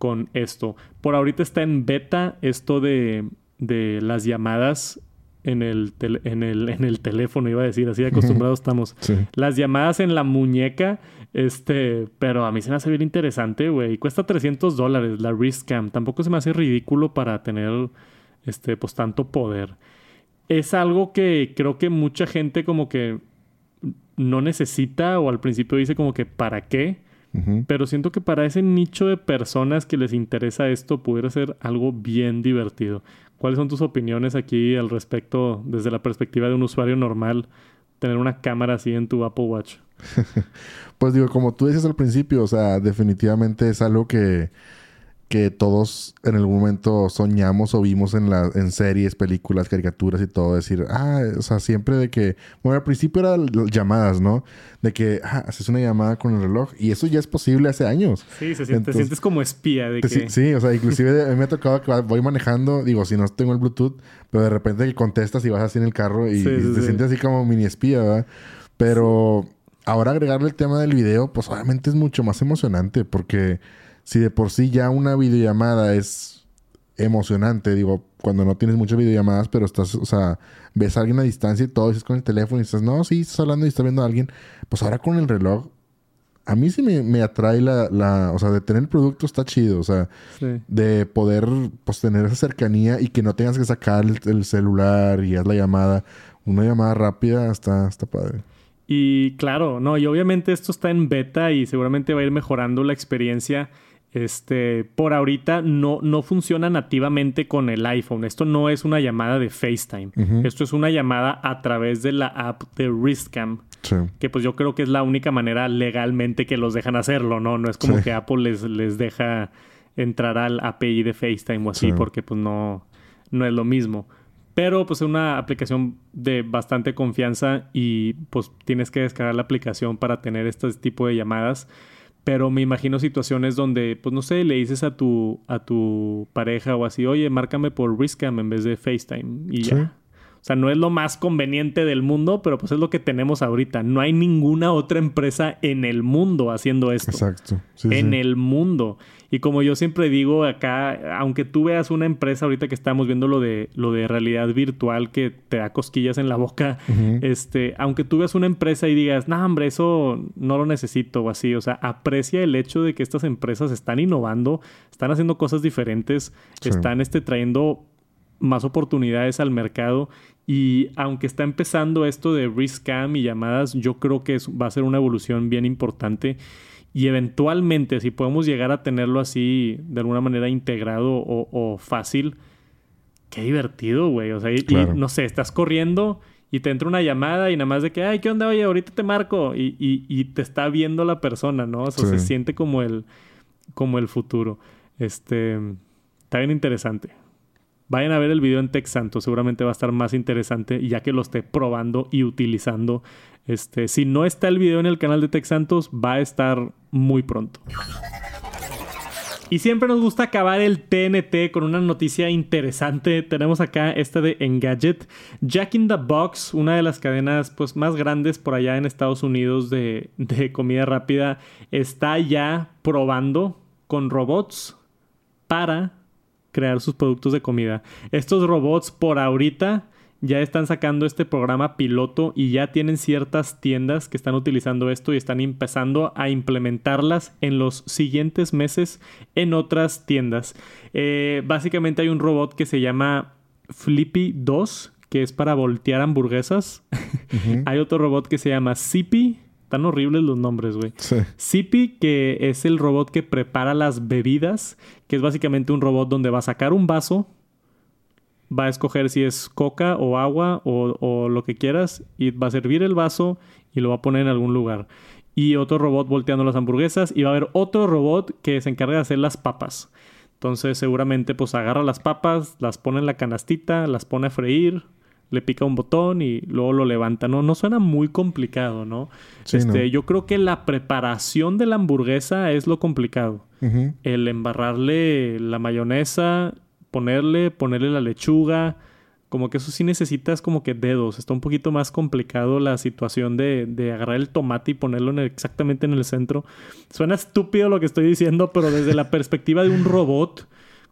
con esto. Por ahorita está en beta esto de, de las llamadas en el, en, el, en el teléfono, iba a decir, así acostumbrados estamos. Sí. Las llamadas en la muñeca, este, pero a mí se me hace bien interesante, güey. Cuesta 300 dólares la Wrist Cam. Tampoco se me hace ridículo para tener, este, pues tanto poder. Es algo que creo que mucha gente como que no necesita o al principio dice como que ¿para qué? Pero siento que para ese nicho de personas que les interesa esto pudiera ser algo bien divertido. ¿Cuáles son tus opiniones aquí al respecto desde la perspectiva de un usuario normal tener una cámara así en tu Apple Watch? <laughs> Pues digo, como tú dices al principio, o sea, definitivamente es algo que, que todos en algún momento soñamos o vimos en, la, en series, películas, caricaturas y todo. Decir, ah, o sea, siempre de que, bueno, al principio eran llamadas, ¿no? De que, ah, haces una llamada con el reloj y eso ya es posible hace años. Sí, se siente, Entonces- te sientes como espía de que... si- Sí, o sea, inclusive a mí me ha tocado que voy manejando, digo, si no tengo el Bluetooth, pero de repente que contestas y vas así en el carro y, Sí, y sí, te sí. sientes así como mini espía, ¿verdad? Pero ahora agregarle el tema del video, pues obviamente es mucho más emocionante porque si de por sí ya una videollamada es emocionante, digo, cuando no tienes muchas videollamadas, pero estás, o sea, ves a alguien a distancia y todo, estás con el teléfono y dices, no, sí, estás hablando y estás viendo a alguien, pues ahora con el reloj, a mí sí me, me atrae la, la, o sea, de tener el producto está chido, o sea, Sí. de poder pues tener esa cercanía y que no tengas que sacar el, el celular y haz la llamada. Una llamada rápida está, está padre. Y claro, no, y obviamente esto está en beta y seguramente va a ir mejorando la experiencia. Este, por ahorita no, no funciona nativamente con el iPhone. Esto no es una llamada de FaceTime. Esto es una llamada a través de la app de Wristcam. Sí. Que pues yo creo que es la única manera legalmente que los dejan hacerlo, ¿no? No es como Sí. que Apple les, les deja entrar al API de FaceTime o así, Sí. porque pues no, no es lo mismo. Pero pues es una aplicación de bastante confianza y pues tienes que descargar la aplicación para tener este tipo de llamadas. Pero me imagino situaciones donde, pues no sé, le dices a tu, a tu pareja o así, oye, márcame por Wristcam en vez de FaceTime y ya. O sea, no es lo más conveniente del mundo, pero pues es lo que tenemos ahorita. No hay ninguna otra empresa en el mundo haciendo esto. Exacto. Sí, en sí. el mundo. Y como yo siempre digo acá, aunque tú veas una empresa ahorita que estamos viendo lo de lo de realidad virtual que te da cosquillas en la boca, este, aunque tú veas una empresa y digas, "No, hombre, eso no lo necesito" o así, o sea, aprecia el hecho de que estas empresas están innovando, están haciendo cosas diferentes, Sí. están este trayendo más oportunidades al mercado y aunque está empezando esto de risk cam y llamadas, yo creo que va a ser una evolución bien importante y eventualmente si podemos llegar a tenerlo así de alguna manera integrado o, o fácil, qué divertido, güey. O sea, y, no sé, estás corriendo y te entra una llamada y nada más de que, ay, ¿qué onda? Oye, ahorita te marco y, y- y te está viendo la persona, ¿no? O sea, Sí. se siente como el, como el futuro. Este, está bien interesante. Vayan a ver el video en Tech Santo, seguramente va a estar más interesante ya que lo esté probando y utilizando. Este, si no está el video en el canal de Tech Santos, va a estar muy pronto. Y siempre nos gusta acabar el TNT con una noticia interesante. Tenemos acá esta de Engadget. Jack in the Box, una de las cadenas pues, más grandes por allá en Estados Unidos de, de comida rápida, está ya probando con robots para crear sus productos de comida. Estos robots por ahorita ya están sacando este programa piloto y ya tienen ciertas tiendas que están utilizando esto y están empezando a implementarlas en los siguientes meses en otras tiendas. Eh, básicamente hay un robot que se llama Flippy 2 que es para voltear hamburguesas. <laughs> hay otro robot que se llama Zippy. Tan horribles los nombres, güey. Sí. Zippy, que es el robot que prepara las bebidas, que es básicamente un robot donde va a sacar un vaso, va a escoger si es coca o agua o, lo que quieras y va a servir el vaso y lo va a poner en algún lugar. Y otro robot volteando las hamburguesas y va a haber otro robot que se encarga de hacer las papas. Entonces seguramente pues agarra las papas, las pone en la canastita, las pone a freír, le pica un botón y luego lo levanta. No, no suena muy complicado, ¿no? este, Yo creo que la preparación de la hamburguesa es lo complicado. El embarrarle la mayonesa ponerle, ponerle la lechuga, como que eso sí necesitas como que dedos. Está un poquito más complicado la situación de, de agarrar el tomate y ponerlo exactamente en el centro. Suena estúpido lo que estoy diciendo, pero desde la <laughs> perspectiva de un robot,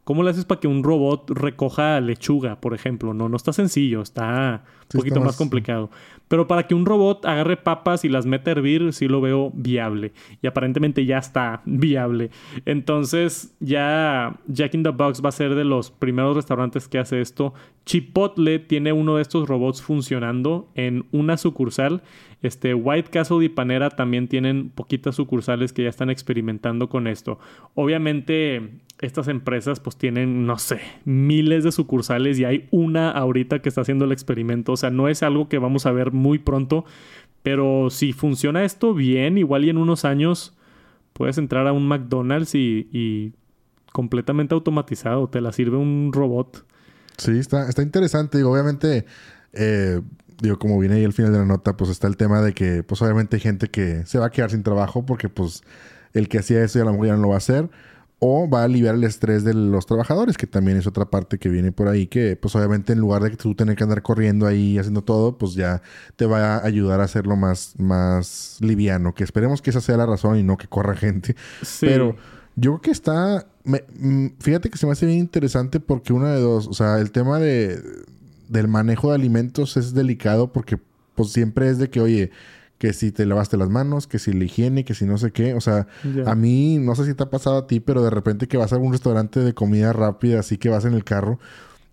¿cómo le haces para que un robot recoja lechuga, por ejemplo? No, no está sencillo, está un poquito más complicado. Pero para que un robot agarre papas y las meta a hervir, sí lo veo viable. Y aparentemente ya está <laughs> viable. Entonces, ya Jack in the Box va a ser de los primeros restaurantes que hace esto. Chipotle tiene uno de estos robots funcionando en una sucursal. Este White Castle y Panera también tienen poquitas sucursales que ya están experimentando con esto. Obviamente, estas empresas pues tienen, no sé, miles de sucursales y hay una ahorita que está haciendo el experimento. O sea, no es algo que vamos a ver muy pronto. Pero si funciona esto bien, igual y en unos años puedes entrar a un McDonald's y, completamente automatizado. Te la sirve un robot. Sí, está, está interesante. Digo, obviamente, eh, digo, como viene ahí al final de la nota, pues está el tema de que, pues obviamente hay gente que se va a quedar sin trabajo porque, pues, el que hacía eso ya a lo mejor ya no lo va a hacer o va a aliviar el estrés de los trabajadores, que también es otra parte que viene por ahí, que pues obviamente en lugar de que tú tener que andar corriendo ahí haciendo todo, pues ya te va a ayudar a hacerlo más, más liviano, que esperemos que esa sea la razón y no que corra gente. Pero yo creo que está, mm, fíjate que se me hace bien interesante porque una de dos, o sea, el tema de, del manejo de alimentos es delicado porque pues siempre es de que, oye, que si te lavaste las manos, que si la higiene, que si no sé qué. O sea, a mí, no sé si te ha pasado a ti, pero de repente que vas a un restaurante de comida rápida, así que vas en el carro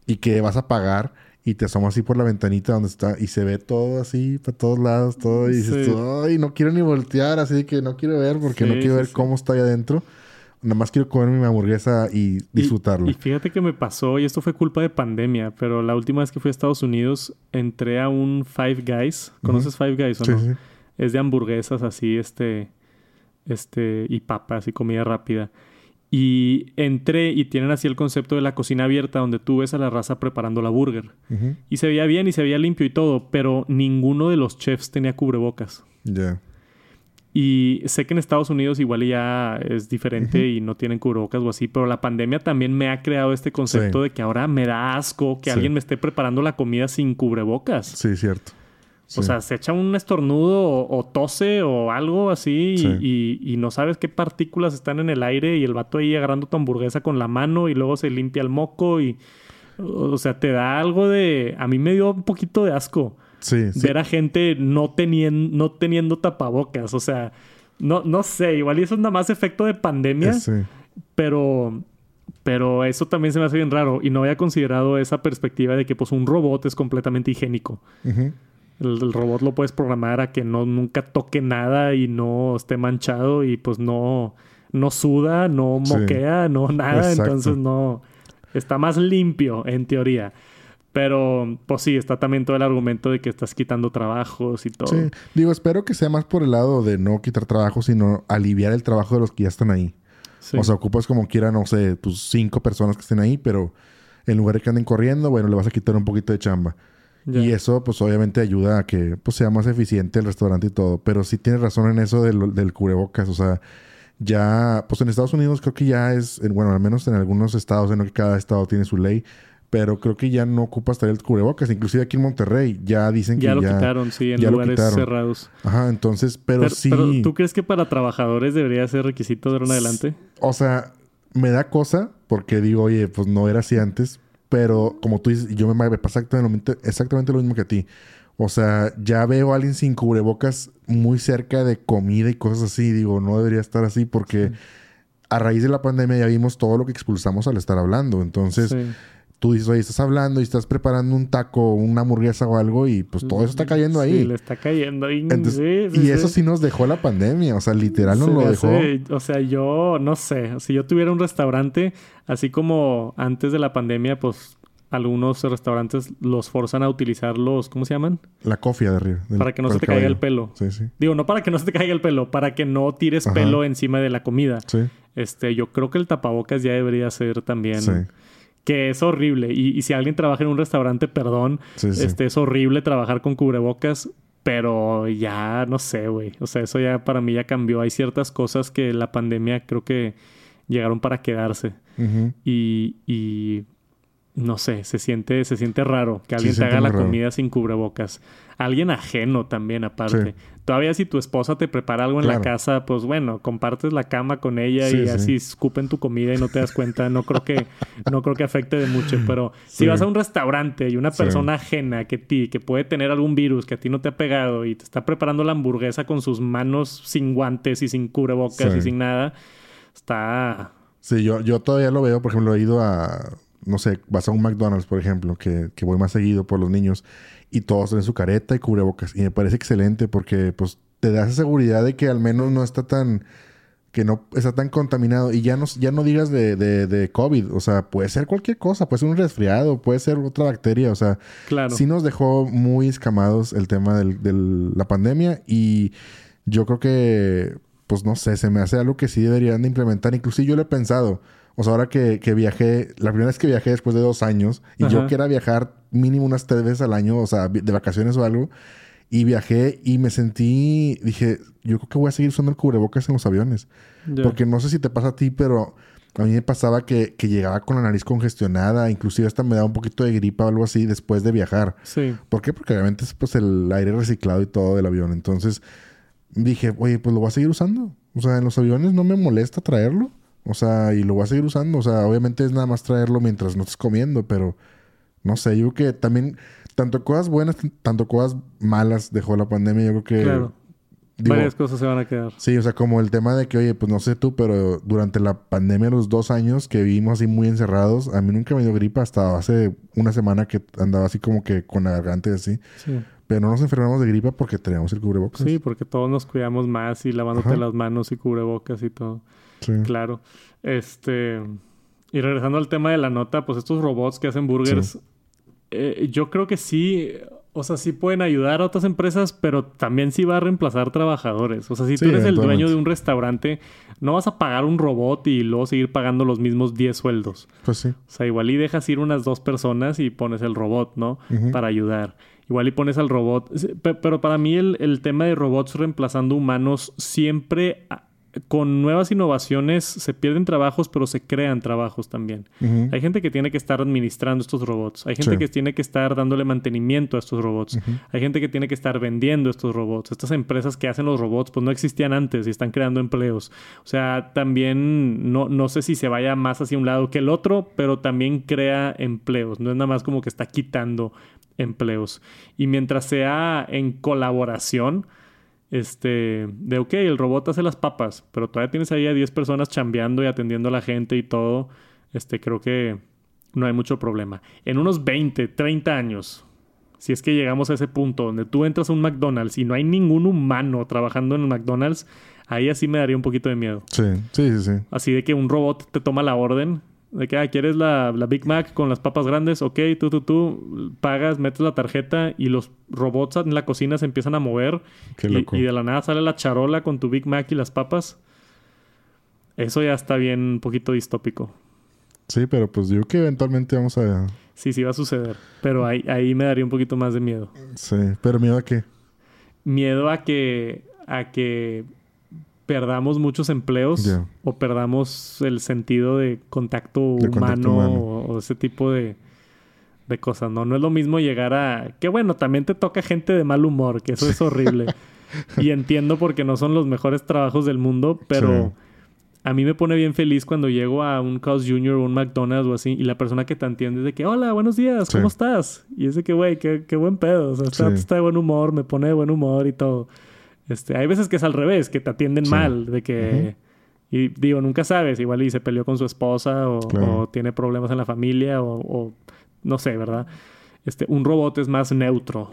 y que vas a pagar y te asomas así por la ventanita donde está y se ve todo así para todos lados, todo y dices ay, no quiero ni voltear, así que no quiero ver porque no quiero ver cómo está ahí adentro. Nada más quiero comer mi hamburguesa y disfrutarlo. Y, fíjate que me pasó, y esto fue culpa de pandemia, pero la última vez que fui a Estados Unidos entré a un Five Guys. ¿Conoces Five Guys o no? Sí es de hamburguesas así, este, este, y papas y comida rápida. Y entré y tienen así el concepto de la cocina abierta donde tú ves a la raza preparando la burger. Y se veía bien y se veía limpio y todo, pero ninguno de los chefs tenía cubrebocas. Ya. Y sé que en Estados Unidos igual ya es diferente y no tienen cubrebocas o así, pero la pandemia también me ha creado este concepto de que ahora me da asco que alguien me esté preparando la comida sin cubrebocas. Sí, cierto. O sea, se echa un estornudo o, tose o algo así y, no sabes qué partículas están en el aire y el vato ahí agarrando tu hamburguesa con la mano y luego se limpia el moco y... O sea, te da algo de... A mí me dio un poquito de asco. Sí, ver a gente no teniendo, no teniendo tapabocas. O sea, no, no sé, igual y eso es nada más efecto de pandemia. Sí. Pero, pero eso también se me hace bien raro. Y no había considerado esa perspectiva de que pues un robot es completamente higiénico. El, robot lo puedes programar a que no nunca toque nada y no esté manchado y pues no, no suda, no moquea, no nada. Entonces no. Está más limpio en teoría. Pero, pues sí, está también todo el argumento de que estás quitando trabajos y todo. Sí, digo, espero que sea más por el lado de no quitar trabajo, sino aliviar el trabajo de los que ya están ahí. O sea, ocupas como quiera, no sé, tus cinco personas que estén ahí, pero en lugar de que anden corriendo, bueno, le vas a quitar un poquito de chamba. Y eso, pues obviamente ayuda a que pues, sea más eficiente el restaurante y todo. Pero sí tienes razón en eso del, del cubrebocas. O sea, ya, pues en Estados Unidos creo que ya es, bueno, al menos en algunos estados, en que cada estado tiene su ley, pero creo que ya no ocupas traer el cubrebocas. Inclusive aquí en Monterrey ya dicen que ya... Ya lo quitaron, sí, en lugares cerrados. Ajá, entonces, pero, sí... Pero, ¿tú crees que para trabajadores debería ser requisito de ahora en adelante? O sea, me da cosa porque digo, oye, pues no era así antes, pero como tú dices, yo me, pasa exactamente, exactamente lo mismo que a ti. O sea, ya veo a alguien sin cubrebocas muy cerca de comida y cosas así. Digo, no debería estar así porque a raíz de la pandemia ya vimos todo lo que expulsamos al estar hablando. Entonces, tú dices, oye, estás hablando y estás preparando un taco, una hamburguesa o algo y pues todo eso está cayendo ahí. Sí, le está cayendo y eso sí nos dejó la pandemia, o sea, literal nos lo dejó. o sea, yo no sé, si yo tuviera un restaurante, así como antes de la pandemia, pues algunos restaurantes los forzan a utilizar los, ¿cómo se llaman? La cofia de arriba. para que no se te caiga el pelo. Sí, sí. Digo, no para que no se te caiga el pelo, para que no tires pelo encima de la comida. Sí. Este, yo creo que el tapabocas ya debería ser también. Sí que es horrible. Y, si alguien trabaja en un restaurante, perdón, este es horrible trabajar con cubrebocas, pero ya no sé, güey. O sea, eso ya para mí ya cambió. Hay ciertas cosas que la pandemia creo que llegaron para quedarse. y, y no sé, se siente, se siente raro que alguien te haga la comida sin cubrebocas. Alguien ajeno también, aparte. Todavía si tu esposa te prepara algo en la casa, pues bueno, compartes la cama con ella y así escupen tu comida y no te das cuenta. No creo que, <laughs> no creo que afecte de mucho. Pero si vas a un restaurante y una persona ajena que ti, que puede tener algún virus que a ti no te ha pegado y te está preparando la hamburguesa con sus manos sin guantes y sin cubrebocas y sin nada, está. Sí, yo, yo todavía lo veo, por ejemplo, he ido a no sé, vas a un McDonald's, por ejemplo, que, que voy más seguido por los niños, y todos tienen su careta y cubrebocas. Y me parece excelente porque, pues, te da esa seguridad de que al menos no está tan que no está tan contaminado. Y ya no, ya no digas de, de, COVID. O sea, puede ser cualquier cosa. Puede ser un resfriado. Puede ser otra bacteria. O sea, claro. sí nos dejó muy escamados el tema de la pandemia. Y yo creo que, pues no sé, se me hace algo que sí deberían de implementar. Inclusive yo lo he pensado. O sea, ahora que, viajé, la primera vez que viajé después de dos años, y yo quiera viajar mínimo unas tres veces al año, o sea, de vacaciones o algo, y viajé y me sentí, dije, yo creo que voy a seguir usando el cubrebocas en los aviones. Porque no sé si te pasa a ti, pero a mí me pasaba que, llegaba con la nariz congestionada, inclusive hasta me daba un poquito de gripa o algo así después de viajar. Sí. ¿Por qué? Porque obviamente es pues el aire reciclado y todo del avión. Entonces dije, oye, pues lo voy a seguir usando. O sea, en los aviones no me molesta traerlo. O sea, y lo voy a seguir usando. O sea, obviamente es nada más traerlo mientras no estés comiendo, pero no sé, yo creo que también, tanto cosas buenas, tanto cosas malas dejó la pandemia. Yo creo que. Claro. Varias cosas se van a quedar. Sí, o sea, como el tema de que, oye, pues no sé tú, pero durante la pandemia, los dos años que vivimos así muy encerrados, a mí nunca me dio gripa hasta hace una semana que andaba así como que con la garganta y así. Sí. Pero no nos enfermamos de gripa porque teníamos el cubrebocas. Sí, porque todos nos cuidamos más y lavándote las manos y cubrebocas y todo. Claro. Este. Y regresando al tema de la nota, pues estos robots que hacen burgers, eh, yo creo que sí, o sea, sí pueden ayudar a otras empresas, pero también sí va a reemplazar trabajadores. O sea, si tú eres el dueño de un restaurante, no vas a pagar un robot y luego seguir pagando los mismos 10 sueldos. Pues sí. O sea, igual y dejas ir unas dos personas y pones el robot, ¿no? Para ayudar. Igual y pones al robot. Pero para mí el, el tema de robots reemplazando humanos siempre con nuevas innovaciones se pierden trabajos, pero se crean trabajos también. Hay gente que tiene que estar administrando estos robots. Hay gente que tiene que estar dándole mantenimiento a estos robots. Hay gente que tiene que estar vendiendo estos robots. Estas empresas que hacen los robots, pues no existían antes y están creando empleos. O sea, también no, no sé si se vaya más hacia un lado que el otro, pero también crea empleos. No es nada más como que está quitando empleos. Y mientras sea en colaboración, este, de ok, el robot hace las papas, pero todavía tienes ahí a 10 personas chambeando y atendiendo a la gente y todo, este, creo que no hay mucho problema. En unos 20, 30 años, si es que llegamos a ese punto donde tú entras a un McDonald's y no hay ningún humano trabajando en el McDonald's, ahí así me daría un poquito de miedo. Sí, sí, sí, sí. Así de que un robot te toma la orden de que, ah, ¿quieres la, Big Mac con las papas grandes? Ok, tú, tú, tú, pagas, metes la tarjeta y los robots en la cocina se empiezan a mover. y, de la nada sale la charola con tu Big Mac y las papas. Eso ya está bien un poquito distópico. Sí, pero pues yo que eventualmente vamos a... Sí, sí va a suceder. Pero ahí, ahí me daría un poquito más de miedo. Sí, pero miedo a qué? Miedo a que... a que perdamos muchos empleos o perdamos el sentido de contacto, De humano, contacto humano. O, ese tipo de, de cosas, ¿no? No es lo mismo llegar a... Que bueno, también te toca gente de mal humor, que eso es horrible. <laughs> y entiendo porque no son los mejores trabajos del mundo, pero... Sí. A mí me pone bien feliz cuando llego a un Carl's Jr. o un McDonald's o así y la persona que te atiende es de que, hola, buenos días, ¿cómo Sí. estás? Y es de que, güey, qué, qué buen pedo. O sea, está, Sí. está de buen humor, me pone de buen humor y todo. Este, hay veces que es al revés, que te atienden Sí. mal, de que... Y digo, nunca sabes, igual y se peleó con su esposa o, Claro. o tiene problemas en la familia o, o no sé, ¿verdad? Este, un robot es más neutro.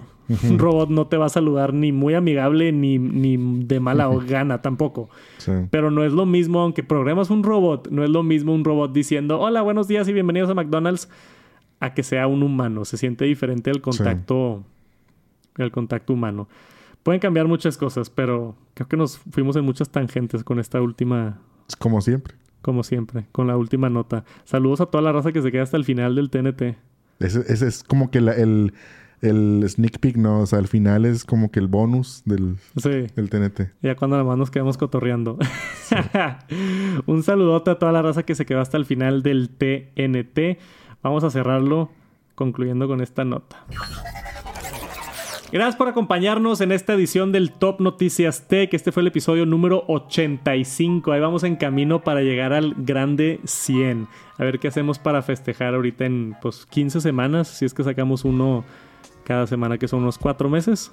Un robot no te va a saludar ni muy amigable ni, ni de mala gana tampoco. Sí. Pero no es lo mismo, aunque programas un robot, no es lo mismo un robot diciendo hola, buenos días y bienvenidos a McDonald's a que sea un humano. Se siente diferente el contacto, el contacto humano. Pueden cambiar muchas cosas, pero creo que nos fuimos en muchas tangentes con esta última, Es como siempre. como siempre, con la última nota. Saludos a toda la raza que se queda hasta el final del TNT. Ese, ese es como que la- el, el sneak peek, ¿no? O sea, al final es como que el bonus del, Sí. del TNT. Ya cuando además nos quedamos cotorreando. <laughs> Un saludote a toda la raza que se quedó hasta el final del TNT. Vamos a cerrarlo concluyendo con esta nota. Gracias por acompañarnos en esta edición del Top Noticias Tech. Este fue el episodio número 85. Ahí vamos en camino para llegar al grande 100. A ver qué hacemos para festejar ahorita en pues 15 semanas. Si es que sacamos uno cada semana, que son unos 4 meses.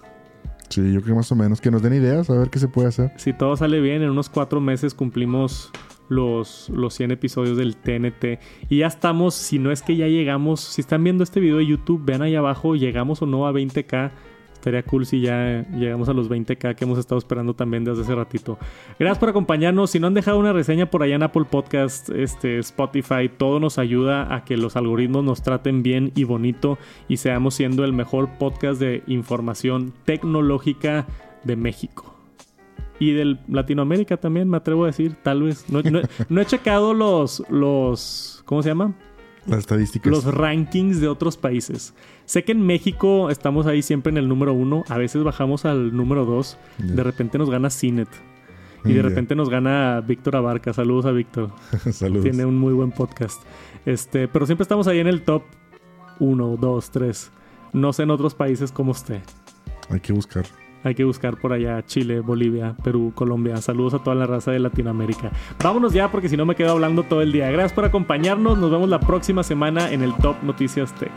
Sí, yo creo que más o menos. Que nos den ideas, a ver qué se puede hacer. Si todo sale bien, en unos cuatro meses cumplimos los, los 100 episodios del TNT. Y ya estamos, si no es que ya llegamos, si están viendo este video de YouTube, vean ahí abajo, llegamos o no a 20k. Estaría cool si ya llegamos a los 20k que hemos estado esperando también desde hace ratito. Gracias por acompañarnos. Si no han dejado una reseña por allá en Apple Podcast, este, Spotify, todo nos ayuda a que los algoritmos nos traten bien y bonito y seamos siendo el mejor podcast de información tecnológica de México y del Latinoamérica también, me atrevo a decir, tal vez. No, no- no he checado los, los, ¿cómo se llama? Las estadísticas. Los rankings de otros países. Sé que en México estamos ahí siempre en el número uno, a veces bajamos al número dos, de repente nos gana Cinet y de repente nos gana Víctor Abarca. Saludos a Víctor, <laughs> Saludos. tiene un muy buen podcast. Este, pero siempre estamos ahí en el top uno, dos, tres. No sé en otros países cómo esté. Hay que buscar. Hay que buscar por allá Chile, Bolivia, Perú, Colombia. Saludos a toda la raza de Latinoamérica. Vámonos ya porque si no me quedo hablando todo el día. Gracias por acompañarnos. Nos vemos la próxima semana en el Top Noticias Tech.